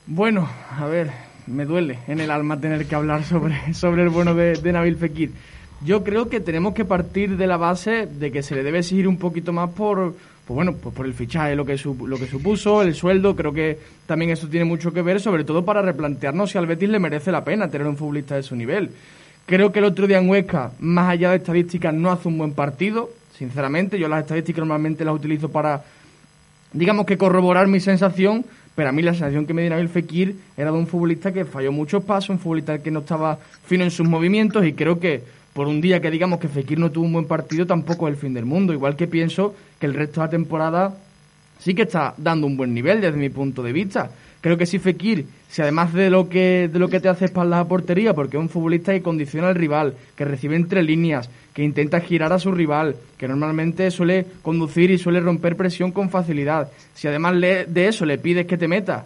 Bueno, a ver, me duele en el alma tener que hablar sobre, sobre el bueno de, Nabil Fekir. Yo creo que tenemos que partir de la base de que se le debe seguir un poquito más por, pues bueno, pues por el fichaje, lo que, lo que supuso, el sueldo, creo que también eso tiene mucho que ver, sobre todo para replantearnos si al Betis le merece la pena tener un futbolista de su nivel. Creo que el otro día en Huesca, más allá de estadísticas, no hace un buen partido, sinceramente. Yo las estadísticas normalmente las utilizo para, digamos que corroborar mi sensación, pero a mí la sensación que me dio Nabil Fekir era de un futbolista que falló muchos pasos, un futbolista que no estaba fino en sus movimientos y creo que por un día que digamos que Fekir no tuvo un buen partido tampoco es el fin del mundo. Igual que pienso que el resto de la temporada sí que está dando un buen nivel desde mi punto de vista. Creo que si Fekir, si además de lo que, de lo que te hace espalda a portería, porque es un futbolista que condiciona al rival, que recibe entre líneas, que intenta girar a su rival, que normalmente suele conducir y suele romper presión con facilidad. Si además de eso le pides que te meta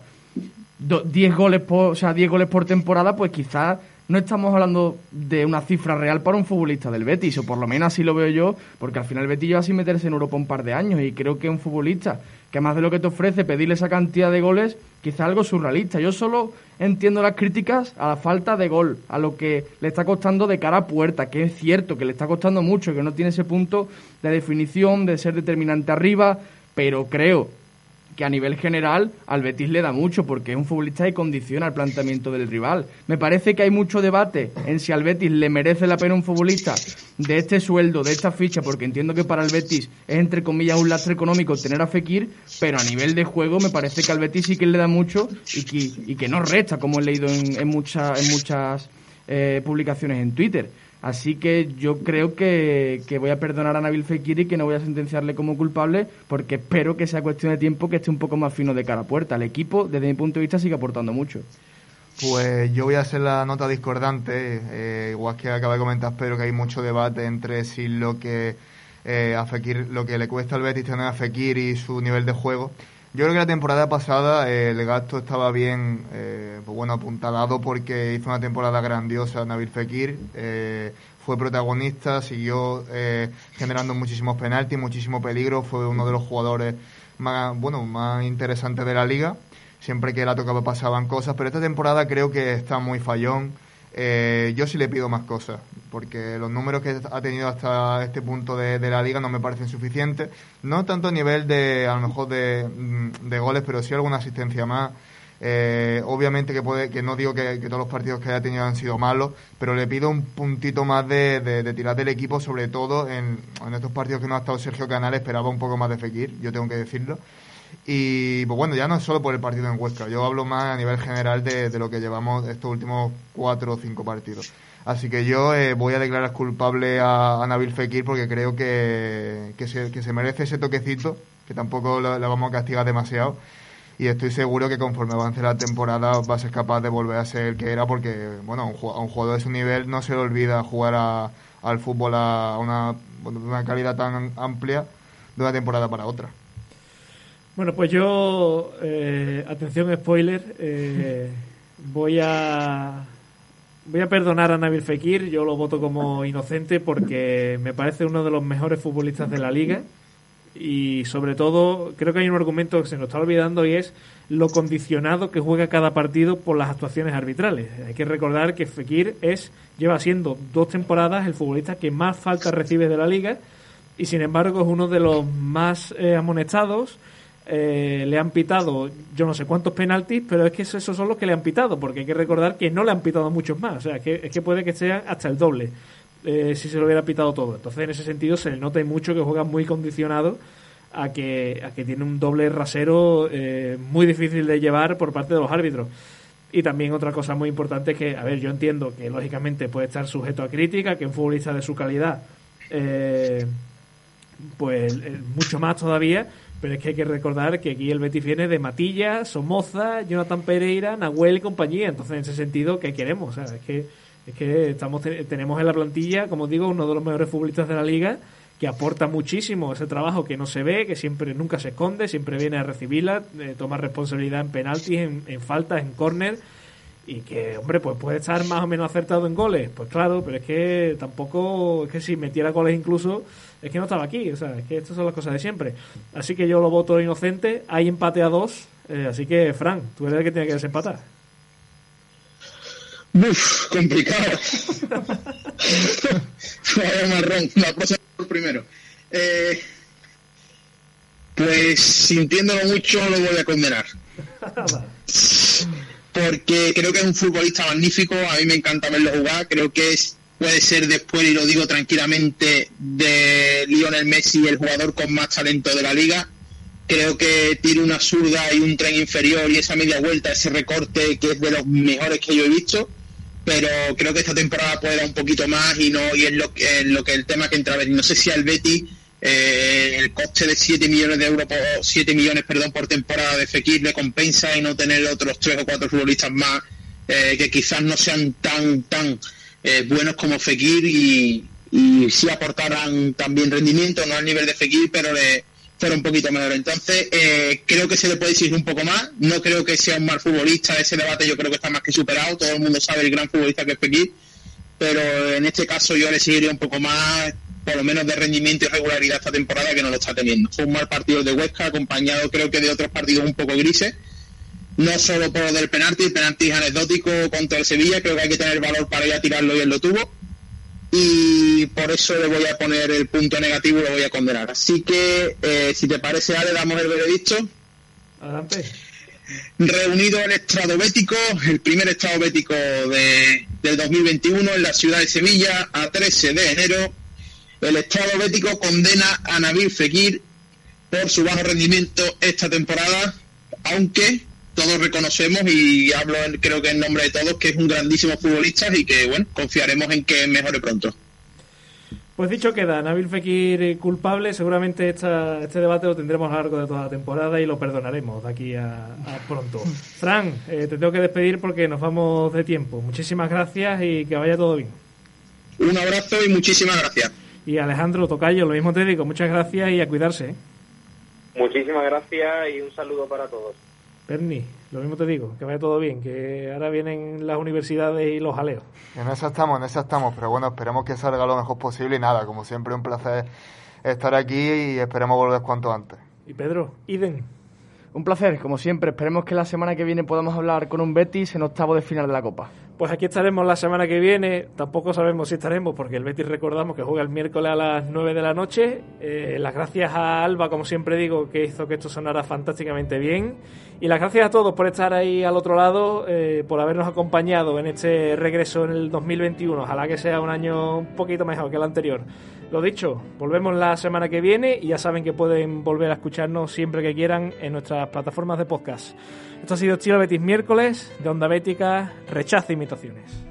10 goles o sea, 10 goles por temporada, pues quizás no estamos hablando de una cifra real para un futbolista del Betis, o por lo menos así lo veo yo, porque al final el Betis lleva sin meterse en Europa un par de años y creo que un futbolista que más de lo que te ofrece pedirle esa cantidad de goles, quizá algo surrealista. Yo solo entiendo las críticas a la falta de gol, a lo que le está costando de cara a puerta, que es cierto que le está costando mucho, que no tiene ese punto de definición, de ser determinante arriba, pero creo que a nivel general al Betis le da mucho porque es un futbolista que condiciona el planteamiento del rival. Me parece que hay mucho debate en si al Betis le merece la pena un futbolista de este sueldo, de esta ficha, porque entiendo que para el Betis es entre comillas un lastre económico tener a Fekir, pero a nivel de juego me parece que al Betis sí que le da mucho y que, no resta, como he leído en, en, en muchas eh, publicaciones en Twitter. Así que yo creo que, voy a perdonar a Nabil Fekir y que no voy a sentenciarle como culpable porque espero que sea cuestión de tiempo que esté un poco más fino de cara a puerta. El equipo, desde mi punto de vista, sigue aportando mucho. Pues yo voy a hacer la nota discordante, eh, igual que acaba de comentar Pedro que hay mucho debate entre si lo que eh, a Fekir, lo que le cuesta al Betis tener a Fekir y su nivel de juego. Yo creo que la temporada pasada eh, el gasto estaba bien, eh, pues bueno, apuntalado porque hizo una temporada grandiosa Nabil Fekir, eh, fue protagonista, siguió generando muchísimos penaltis, muchísimo peligro, fue uno de los jugadores más, bueno, más interesantes de la liga. Siempre que la tocaba pasaban cosas, pero esta temporada creo que está muy fallón. Eh, yo sí le pido más cosas, porque los números que ha tenido hasta este punto de, la liga no me parecen suficientes. No tanto a nivel de, a lo mejor, de, mm, goles, pero sí alguna asistencia más. Eh, obviamente que puede, que no digo que, todos los partidos que haya tenido han sido malos, pero le pido un puntito más de, tirar del equipo, sobre todo en, en, estos partidos que no ha estado Sergio Canal, esperaba un poco más de Fekir, yo tengo que decirlo. Y pues bueno, ya no es solo por el partido en Huesca, yo hablo más a nivel general de, lo que llevamos estos últimos cuatro o cinco partidos. Así que yo eh, voy a declarar culpable a, Nabil Fekir porque creo que, que, se, que se merece ese toquecito, que tampoco la vamos a castigar demasiado. Y estoy seguro que conforme avance la temporada va a ser capaz de volver a ser el que era porque, bueno, a un, jugador de su nivel no se le olvida jugar al fútbol a una, una calidad tan amplia de una temporada para otra. Bueno, pues yo, eh, atención spoiler, eh, voy a voy a perdonar a Nabil Fekir, yo lo voto como inocente porque me parece uno de los mejores futbolistas de la liga y sobre todo creo que hay un argumento que se nos está olvidando y es lo condicionado que juega cada partido por las actuaciones arbitrales. Hay que recordar que Fekir es lleva siendo dos temporadas el futbolista que más falta recibe de la liga y sin embargo es uno de los más eh, amonestados. Eh, le han pitado yo no sé cuántos penaltis, pero es que esos son los que le han pitado, porque hay que recordar que no le han pitado muchos más, o sea, que, es que puede que sean hasta el doble eh, si se lo hubiera pitado todo. Entonces, en ese sentido, se le nota mucho que juega muy condicionado a que, a que tiene un doble rasero eh, muy difícil de llevar por parte de los árbitros. Y también otra cosa muy importante que, a ver, yo entiendo que lógicamente puede estar sujeto a crítica, que un futbolista de su calidad, eh, pues mucho más todavía, pero es que hay que recordar que aquí el Betis viene de Matilla, Somoza, Jonathan Pereira, Nahuel y compañía. Entonces, en ese sentido, ¿qué queremos? Es que estamos, tenemos en la plantilla, como digo, uno de los mejores futbolistas de la liga que aporta muchísimo ese trabajo que no se ve, que siempre nunca se esconde, siempre viene a recibirla, eh, toma responsabilidad en penaltis, en, en faltas, en córner y que, hombre, pues puede estar más o menos acertado en goles, pues claro, pero es que tampoco, es que si metiera goles incluso, es que no estaba aquí, o sea, es que estas son las cosas de siempre. Así que yo lo voto inocente, hay empate a dos, eh, así que, Fran, tú eres el que tiene que desempatar. Uf, complicado. marrón, la cosa por primero. Eh, pues sintiéndolo mucho lo voy a condenar. porque creo que es un futbolista magnífico, a mí me encanta verlo jugar, creo que es, puede ser después, y lo digo tranquilamente, de Lionel Messi el jugador con más talento de la liga. Creo que tiene una zurda y un tren inferior y esa media vuelta, ese recorte que es de los mejores que yo he visto. Pero creo que esta temporada puede dar un poquito más y no y es lo que, lo que el tema que entra. No sé si al Betty eh, el coste de 7 millones de euros, por, 7 millones perdón, por temporada de Fekir le compensa y no tener otros 3 o 4 futbolistas más eh, que quizás no sean tan tan eh, buenos como Fekir y, y sí aportaran también rendimiento, no al nivel de Fekir, pero le fuera un poquito menor. Entonces, eh, creo que se le puede decir un poco más. No creo que sea un mal futbolista. Ese debate yo creo que está más que superado. Todo el mundo sabe el gran futbolista que es Fekir. Pero en este caso yo le seguiría un poco más por lo menos de rendimiento y regularidad esta temporada que no lo está teniendo. Fue un mal partido de Huesca, acompañado creo que de otros partidos un poco grises. No solo por lo del penalti, el penalti es anecdótico contra el Sevilla, creo que hay que tener valor para ir a tirarlo y él lo tuvo. Y por eso le voy a poner el punto negativo y lo voy a condenar. Así que, eh, si te parece, Ale, damos el veredicto. Adelante. Reunido el estrado bético, el primer estrado bético de, del 2021 en la ciudad de Sevilla, a 13 de enero, el Estado Bético condena a Nabil Fekir por su bajo rendimiento esta temporada, aunque todos reconocemos y hablo creo que en nombre de todos que es un grandísimo futbolista y que bueno, confiaremos en que mejore pronto. Pues dicho queda, Nabil Fekir culpable, seguramente esta, este debate lo tendremos a lo largo de toda la temporada y lo perdonaremos de aquí a, pronto. Fran, eh, te tengo que despedir porque nos vamos de tiempo. Muchísimas gracias y que vaya todo bien. Un abrazo y muchísimas gracias. Y Alejandro Tocayo, lo mismo te digo, muchas gracias y a cuidarse. ¿eh? Muchísimas gracias y un saludo para todos. Bernie, lo mismo te digo, que vaya todo bien, que ahora vienen las universidades y los jaleos. En eso estamos, en eso estamos, pero bueno, esperemos que salga lo mejor posible y nada, como siempre un placer estar aquí y esperemos volver cuanto antes. Y Pedro, Iden. Un placer, como siempre. Esperemos que la semana que viene podamos hablar con un Betis en octavo de final de la Copa. Pues aquí estaremos la semana que viene. Tampoco sabemos si estaremos porque el Betis recordamos que juega el miércoles a las 9 de la noche. Eh, las gracias a Alba, como siempre digo, que hizo que esto sonara fantásticamente bien. Y las gracias a todos por estar ahí al otro lado, eh, por habernos acompañado en este regreso en el 2021. Ojalá que sea un año un poquito mejor que el anterior. Lo dicho, volvemos la semana que viene y ya saben que pueden volver a escucharnos siempre que quieran en nuestras plataformas de podcast. Esto ha sido Chilo Betis miércoles de Onda Bética, rechaza imitaciones.